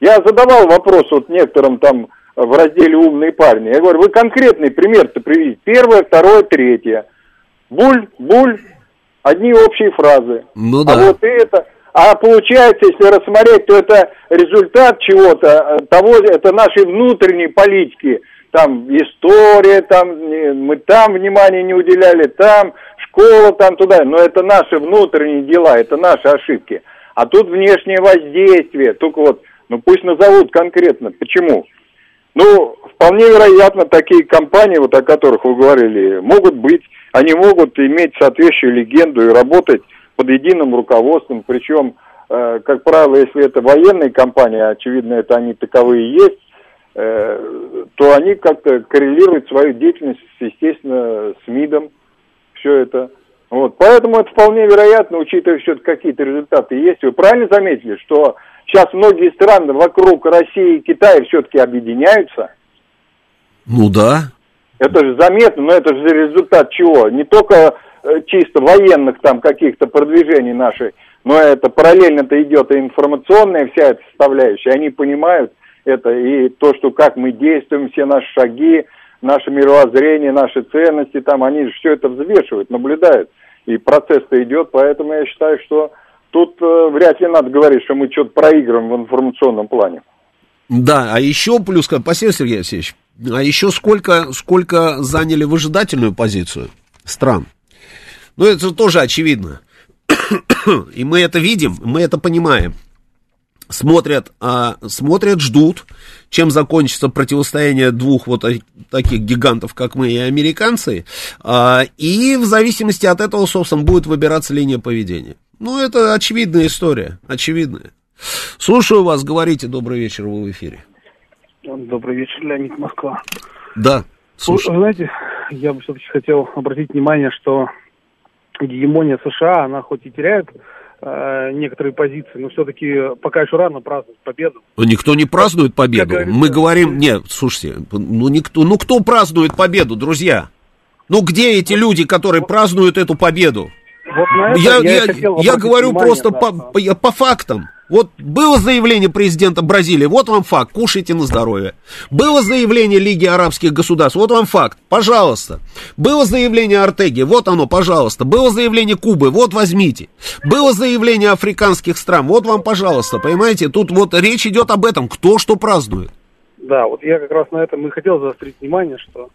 Speaker 7: я задавал вопрос вот некоторым там в разделе «Умные парни». Я говорю, вы конкретный пример-то приведите. Первое, второе, третье. Буль, буль, одни общие фразы.
Speaker 1: Ну да.
Speaker 7: А вот это... А получается, если рассмотреть, то это результат чего-то, э, того, это нашей внутренней политики. Там история, там мы там внимания не уделяли, там школа, там туда. Но это наши внутренние дела, это наши ошибки. А тут внешнее воздействие. Только вот, ну пусть назовут конкретно. Почему? Ну, вполне вероятно, такие компании, вот о которых вы говорили, могут быть, они могут иметь соответствующую легенду и работать под единым руководством, причем, э, как правило, если это военные компании, очевидно, это они таковые есть, э, то они как-то коррелируют свою деятельность, естественно, с МИДом, все это. Вот, поэтому это вполне вероятно, учитывая все-таки какие-то результаты есть. Вы правильно заметили, что Сейчас многие страны вокруг России и Китая все-таки объединяются.
Speaker 1: Ну да.
Speaker 7: Это же заметно, но это же результат чего? Не только э, чисто военных там каких-то продвижений нашей, но это параллельно-то идет и информационная вся эта составляющая. Они понимают это и то, что как мы действуем, все наши шаги, наше мировоззрение, наши ценности, там они же все это взвешивают, наблюдают. И процесс-то идет, поэтому я считаю, что тут э, вряд ли надо говорить, что мы что-то проигрываем в информационном плане.
Speaker 1: Да, а еще плюс, спасибо, Сергей Алексеевич, а еще сколько, сколько заняли выжидательную позицию стран. Ну, это тоже очевидно. И мы это видим, мы это понимаем. Смотрят, а, смотрят, ждут, чем закончится противостояние двух вот таких гигантов, как мы и американцы. А, и в зависимости от этого, собственно, будет выбираться линия поведения. Ну, это очевидная история, очевидная. Слушаю вас, говорите, добрый вечер, вы в эфире.
Speaker 8: Добрый вечер, Леонид Москва.
Speaker 1: Да,
Speaker 8: слушаю. Вы знаете, я бы все-таки хотел обратить внимание, что гегемония США, она хоть и теряет э, некоторые позиции, но все-таки пока еще рано праздновать победу.
Speaker 1: Никто не празднует победу. Мы говорим, нет, слушайте, ну никто, ну кто празднует победу, друзья? Ну где эти люди, которые празднуют эту победу? Вот я, я, я, я говорю просто да, по, по, по фактам. Вот было заявление президента Бразилии, вот вам факт, кушайте на здоровье. Было заявление Лиги Арабских Государств, вот вам факт, пожалуйста. Было заявление Артеги, вот оно, пожалуйста. Было заявление Кубы, вот возьмите. Было заявление африканских стран, вот вам, пожалуйста. Понимаете, тут вот речь идет об этом, кто что празднует.
Speaker 8: Да, вот я как раз на этом и хотел заострить внимание, что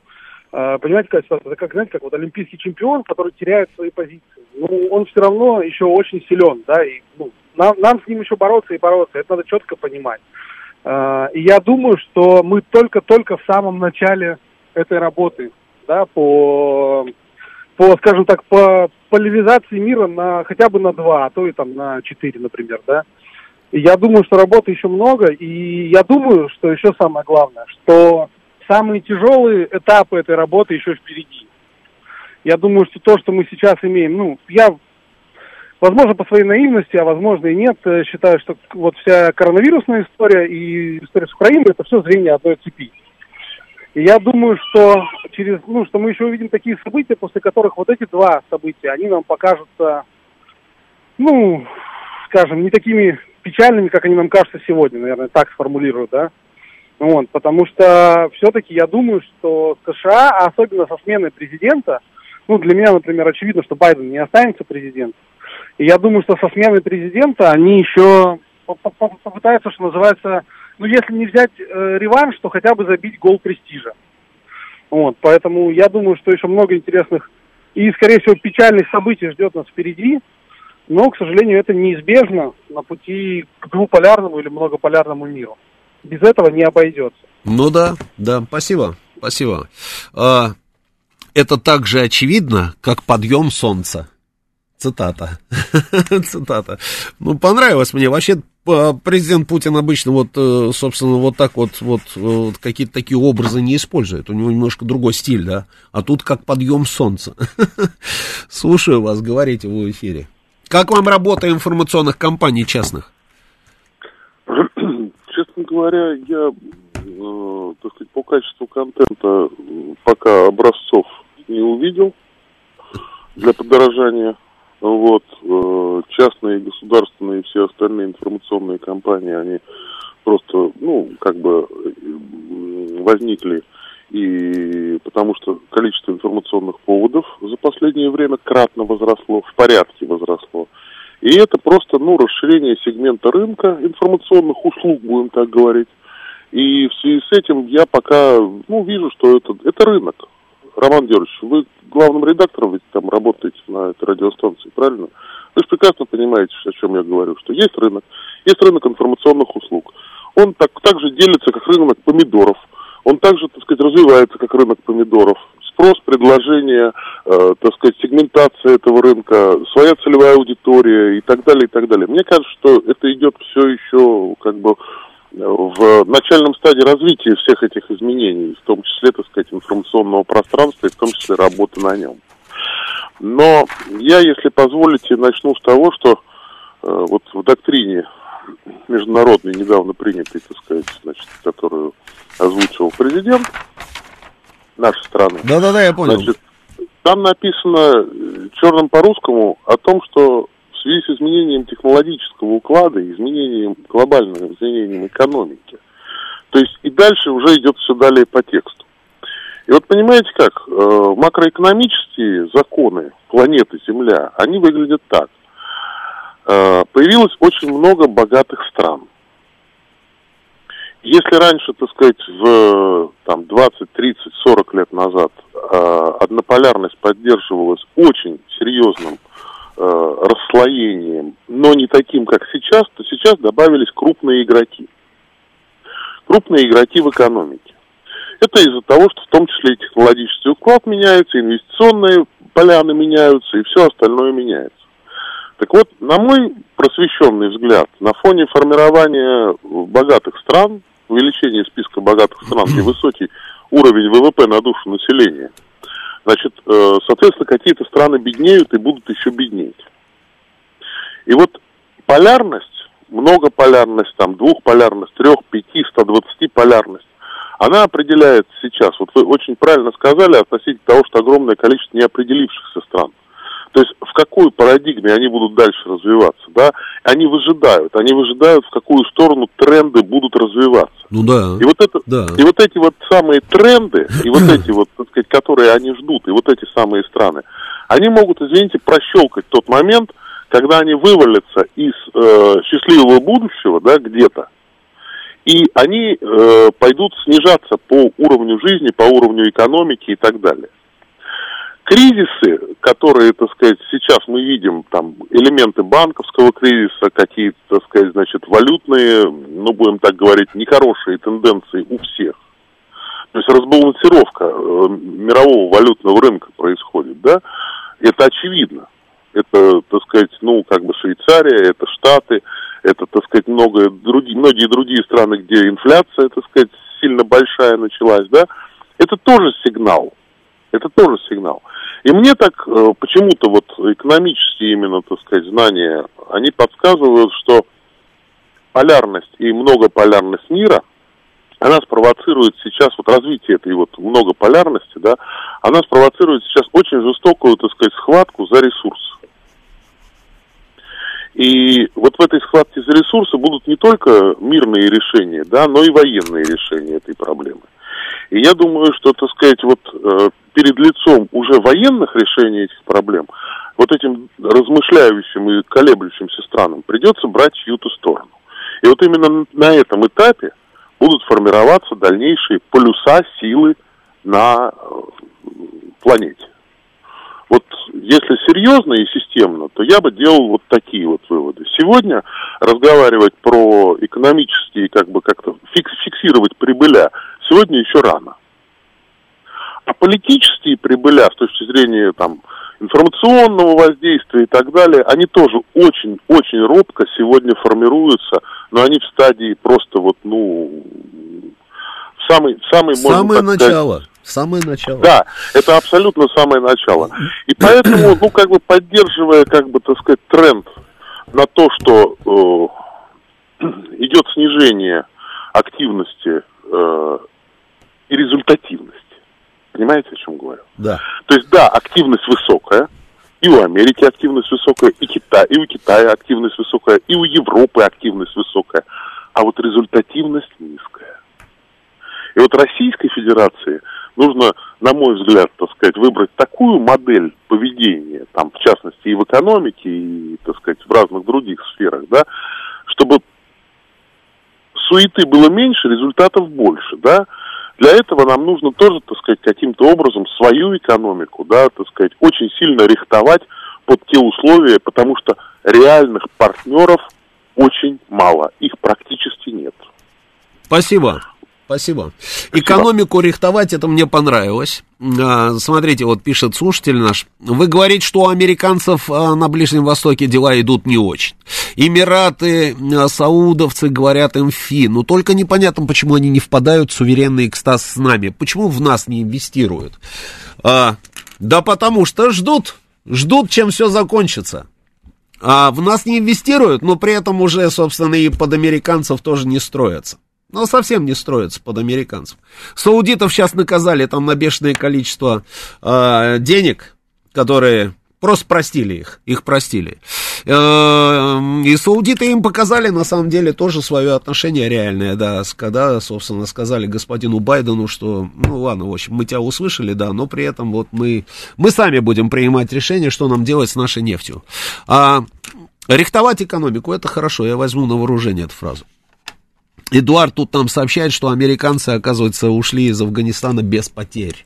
Speaker 8: понимаете, какая ситуация? Это как, знаете, как вот олимпийский чемпион, который теряет свои позиции. Ну, он все равно еще очень силен, да, и ну, нам, нам с ним еще бороться и бороться, это надо четко понимать. А, и я думаю, что мы только-только в самом начале этой работы, да, по, по, скажем так, по поляризации мира на хотя бы на два, а то и там на четыре, например, да. И я думаю, что работы еще много, и я думаю, что еще самое главное, что самые тяжелые этапы этой работы еще впереди. Я думаю, что то, что мы сейчас имеем, ну, я, возможно, по своей наивности, а возможно и нет, э, считаю, что вот вся коронавирусная история и история с Украиной, это все зрение одной цепи. И я думаю, что через, ну, что мы еще увидим такие события, после которых вот эти два события, они нам покажутся, ну, скажем, не такими печальными, как они нам кажутся сегодня, наверное, так сформулирую, да. Вот, потому что все-таки я думаю, что США, особенно со сменой президента, ну, для меня, например, очевидно, что Байден не останется президентом. И я думаю, что со сменой президента они еще попытаются, что называется, ну, если не взять э, реванш, то хотя бы забить гол престижа. Вот, поэтому я думаю, что еще много интересных и, скорее всего, печальных событий ждет нас впереди. Но, к сожалению, это неизбежно на пути к двуполярному или многополярному миру. Без этого не обойдется.
Speaker 1: Ну да, да, спасибо, спасибо. А, это так же очевидно, как подъем солнца. Цитата. Цитата. Ну, понравилось мне. Вообще, президент Путин обычно вот, э, собственно, вот так вот, вот, э, вот какие-то такие образы не использует. У него немножко другой стиль, да? А тут как подъем солнца. Слушаю вас, говорите в эфире. Как вам работа информационных компаний частных?
Speaker 9: Говоря, я, э, так сказать, по качеству контента пока образцов не увидел для подорожания. Вот, э, частные, государственные и все остальные информационные компании, они просто, ну, как бы возникли и потому что количество информационных поводов за последнее время кратно возросло, в порядке возросло. И это просто, ну, расширение сегмента рынка информационных услуг, будем так говорить. И в связи с этим я пока, ну, вижу, что это, это рынок. Роман Георгиевич, вы главным редактором ведь там работаете на этой радиостанции, правильно? Вы же прекрасно понимаете, о чем я говорю, что есть рынок, есть рынок информационных услуг. Он так, так же делится, как рынок помидоров. Он также, так сказать, развивается, как рынок помидоров. Спрос, предложение, э, так сказать, сегментация этого рынка, своя целевая аудитория и так далее, и так далее. Мне кажется, что это идет все еще как бы в начальном стадии развития всех этих изменений, в том числе, так сказать, информационного пространства и в том числе работы на нем. Но я, если позволите, начну с того, что э, вот в доктрине международной, недавно принятой, так сказать, значит, которую озвучивал президент нашей страны.
Speaker 1: Да-да-да, я понял. Значит,
Speaker 9: там написано э, черным по русскому о том, что в связи с изменением технологического уклада, изменением, глобальным изменением экономики, то есть и дальше уже идет все далее по тексту. И вот понимаете как, э, макроэкономические законы планеты Земля, они выглядят так. Э, появилось очень много богатых стран. Если раньше, так сказать, в там, 20, 30, 40 лет назад э, однополярность поддерживалась очень серьезным э, расслоением, но не таким, как сейчас, то сейчас добавились крупные игроки. Крупные игроки в экономике. Это из-за того, что в том числе и технологический уклад меняется, инвестиционные поляны меняются, и все остальное меняется. Так вот, на мой просвещенный взгляд, на фоне формирования богатых стран, увеличения списка богатых стран, где высокий уровень ВВП на душу населения, значит, э, соответственно, какие-то страны беднеют и будут еще беднеть. И вот полярность, многополярность, там, двухполярность, трех, пяти, 120 полярность, она определяет сейчас, вот вы очень правильно сказали относительно того, что огромное количество неопределившихся стран – то есть в какой парадигме они будут дальше развиваться, да? Они выжидают, они выжидают, в какую сторону тренды будут развиваться.
Speaker 1: Ну да.
Speaker 9: И вот это, да. и вот эти вот самые тренды, и вот эти вот, так сказать, которые они ждут, и вот эти самые страны, они могут, извините, прощелкать тот момент, когда они вывалятся из э, счастливого будущего, да, где-то, и они э, пойдут снижаться по уровню жизни, по уровню экономики и так далее кризисы, которые, так сказать, сейчас мы видим, там, элементы банковского кризиса, какие-то, так сказать, значит, валютные, ну, будем так говорить, нехорошие тенденции у всех. То есть разбалансировка э, мирового валютного рынка происходит, да, это очевидно. Это, так сказать, ну, как бы Швейцария, это Штаты, это, так сказать, много, другие, многие другие страны, где инфляция, так сказать, сильно большая началась, да, это тоже сигнал. Это тоже сигнал. И мне так э, почему-то вот экономические именно, так сказать, знания, они подсказывают, что полярность и многополярность мира, она спровоцирует сейчас, вот развитие этой вот многополярности, да, она спровоцирует сейчас очень жестокую, так сказать, схватку за ресурсы. И вот в этой схватке за ресурсы будут не только мирные решения, да, но и военные решения этой проблемы. И я думаю, что, так сказать, вот э, перед лицом уже военных решений этих проблем, вот этим размышляющим и колеблющимся странам придется брать чью-то сторону. И вот именно на этом этапе будут формироваться дальнейшие полюса силы на э, планете. Вот если серьезно и системно, то я бы делал вот такие вот выводы. Сегодня разговаривать про экономические, как бы как-то фиксировать прибыля, сегодня еще рано. А политические прибыля с точки зрения там, информационного воздействия и так далее, они тоже очень-очень робко сегодня формируются, но они в стадии просто вот, ну, самый, самый,
Speaker 1: Самое начало. Сказать, Самое начало.
Speaker 9: Да, это абсолютно самое начало. И поэтому, ну, как бы поддерживая, как бы, так сказать, тренд на то, что э, идет снижение активности э, и результативности. Понимаете, о чем говорю?
Speaker 1: Да.
Speaker 9: То есть, да, активность высокая, и у Америки активность высокая, и, Китай, и у Китая активность высокая, и у Европы активность высокая, а вот результативность низкая. И вот Российской Федерации нужно, на мой взгляд, так сказать, выбрать такую модель поведения, там, в частности, и в экономике, и, так сказать, в разных других сферах, да, чтобы суеты было меньше, результатов больше, да. Для этого нам нужно тоже, так сказать, каким-то образом свою экономику, да, так сказать, очень сильно рихтовать под те условия, потому что реальных партнеров очень мало, их практически нет.
Speaker 1: Спасибо. Спасибо. Экономику рихтовать, это мне понравилось. А, смотрите, вот пишет слушатель наш. Вы говорите, что у американцев а, на Ближнем Востоке дела идут не очень. Эмираты, а, саудовцы говорят им фи. Но только непонятно, почему они не впадают в суверенный экстаз с нами. Почему в нас не инвестируют? А, да потому что ждут. Ждут, чем все закончится. А в нас не инвестируют, но при этом уже, собственно, и под американцев тоже не строятся. Но совсем не строится под американцев. Саудитов сейчас наказали там на бешеное количество э, денег, которые просто простили их, их простили. Э, и саудиты им показали, на самом деле, тоже свое отношение реальное, да, когда, собственно, сказали господину Байдену, что, ну, ладно, в общем, мы тебя услышали, да, но при этом вот мы, мы сами будем принимать решение, что нам делать с нашей нефтью. А рихтовать экономику, это хорошо, я возьму на вооружение эту фразу. Эдуард тут нам сообщает, что американцы, оказывается, ушли из Афганистана без потерь.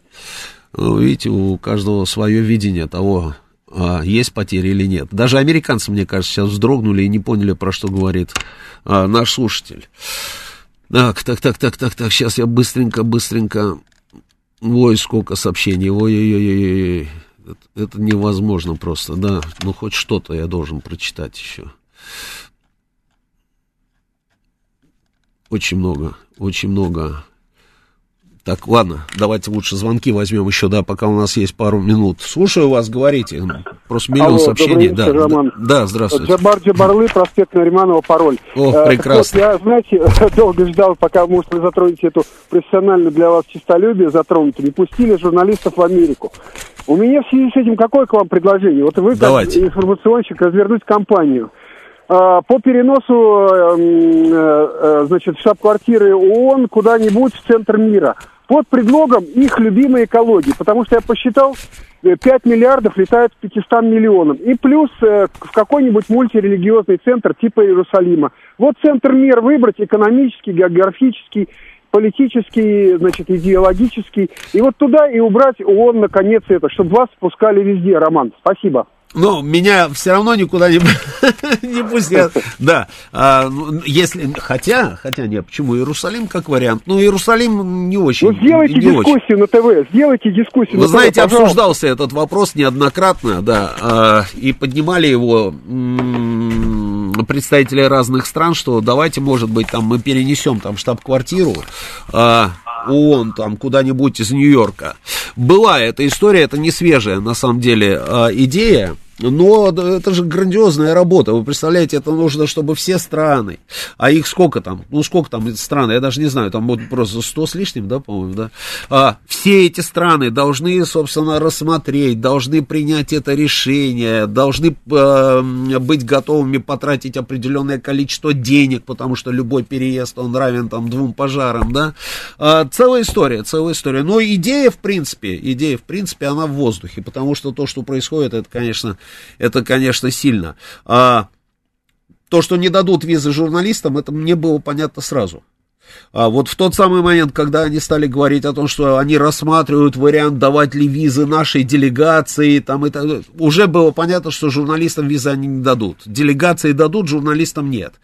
Speaker 1: Ну, видите, у каждого свое видение того, а, есть потери или нет. Даже американцы, мне кажется, сейчас вздрогнули и не поняли, про что говорит а, наш слушатель. Так, так, так, так, так, так, сейчас я быстренько, быстренько. Ой, сколько сообщений, ой-ой-ой, это, это невозможно просто, да. Ну, хоть что-то я должен прочитать еще. Очень много, очень много. Так, ладно, давайте лучше звонки возьмем еще, да, пока у нас есть пару минут. Слушаю вас, говорите. Просто миллион Алло, сообщений.
Speaker 10: Вечер, да, Роман.
Speaker 1: да, здравствуйте.
Speaker 10: Джабар Джабарлы, проспект Нариманова, пароль.
Speaker 1: О, э, прекрасно.
Speaker 10: Вот, я, знаете, долго ждал, пока, может, вы затронете эту профессиональную для вас чистолюбие затронутую. Не пустили журналистов в Америку. У меня в связи с этим какое к вам предложение? Вот вы,
Speaker 1: Давайте.
Speaker 10: как информационщик, развернуть компанию. А, по переносу, эм, э, э, значит, штаб-квартиры ООН куда-нибудь в центр мира под предлогом их любимой экологии, потому что я посчитал, 5 э, миллиардов летают к 500 миллионам. И плюс в какой-нибудь мультирелигиозный центр типа Иерусалима. Вот центр мир выбрать, экономический, географический, политический, значит, идеологический. И вот туда и убрать ООН, наконец, это, чтобы вас спускали везде, Роман. Спасибо.
Speaker 1: Но меня все равно никуда не, не пустят. Да, а, ну, если, хотя, хотя нет, почему Иерусалим как вариант? Ну, Иерусалим не очень. Ну,
Speaker 10: сделайте не дискуссию очень. на ТВ, сделайте дискуссию
Speaker 1: Вы на знаете, ТВ, обсуждался этот вопрос неоднократно, да, а, и поднимали его представители разных стран, что давайте, может быть, там мы перенесем там штаб-квартиру, а, ООН там куда-нибудь из Нью-Йорка. Была эта история, это не свежая на самом деле а, идея. Но это же грандиозная работа. Вы представляете, это нужно, чтобы все страны, а их сколько там, ну сколько там стран, я даже не знаю, там вот просто 100 с лишним, да, по-моему, да, а, все эти страны должны, собственно, рассмотреть, должны принять это решение, должны э, быть готовыми потратить определенное количество денег, потому что любой переезд, он равен там двум пожарам, да, а, целая история, целая история. Но идея, в принципе, идея, в принципе, она в воздухе, потому что то, что происходит, это, конечно, это, конечно, сильно. А, то, что не дадут визы журналистам, это мне было понятно сразу. А вот в тот самый момент, когда они стали говорить о том, что они рассматривают вариант, давать ли визы нашей делегации, там это, уже было понятно, что журналистам визы они не дадут. Делегации дадут, журналистам нет.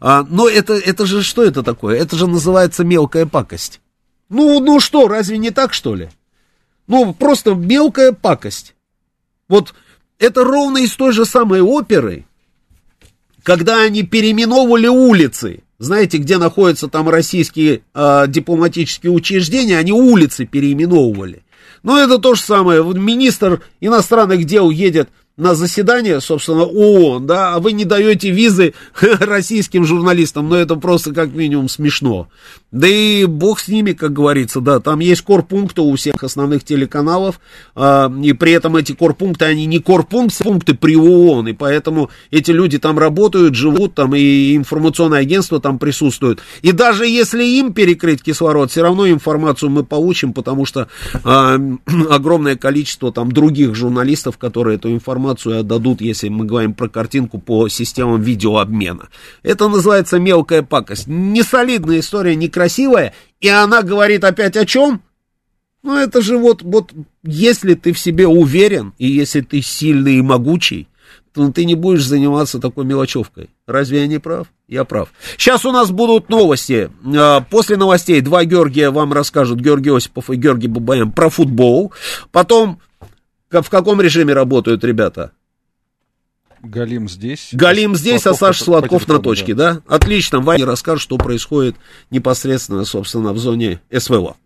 Speaker 1: А, но это, это же что это такое? Это же называется мелкая пакость. Ну, ну что, разве не так, что ли? Ну, просто мелкая пакость. Вот это ровно из той же самой оперы, когда они переименовывали улицы. Знаете, где находятся там российские э, дипломатические учреждения, они улицы переименовывали. Но это то же самое. Министр иностранных дел едет на заседание, собственно, ООН, да, а вы не даете визы российским журналистам, но это просто как минимум смешно. Да и бог с ними, как говорится, да, там есть корпункты у всех основных телеканалов, э, и при этом эти корпункты, они не корпункты, пункты при ООН, и поэтому эти люди там работают, живут там, и информационное агентство там присутствует. И даже если им перекрыть кислород, все равно информацию мы получим, потому что э, огромное количество там других журналистов, которые эту информацию информацию отдадут, если мы говорим про картинку по системам видеообмена. Это называется мелкая пакость. Не солидная история, некрасивая, и она говорит опять о чем? Ну, это же вот, вот, если ты в себе уверен, и если ты сильный и могучий, то ты не будешь заниматься такой мелочевкой. Разве я не прав? Я прав. Сейчас у нас будут новости. А, после новостей два Георгия вам расскажут, Георгий Осипов и Георгий Бабаян, про футбол. Потом в каком режиме работают ребята?
Speaker 11: Галим здесь.
Speaker 1: Галим здесь, Сладков, а Саша Сладков на точке, да? да? Отлично, Ваня расскажет, что происходит непосредственно, собственно, в зоне СВО.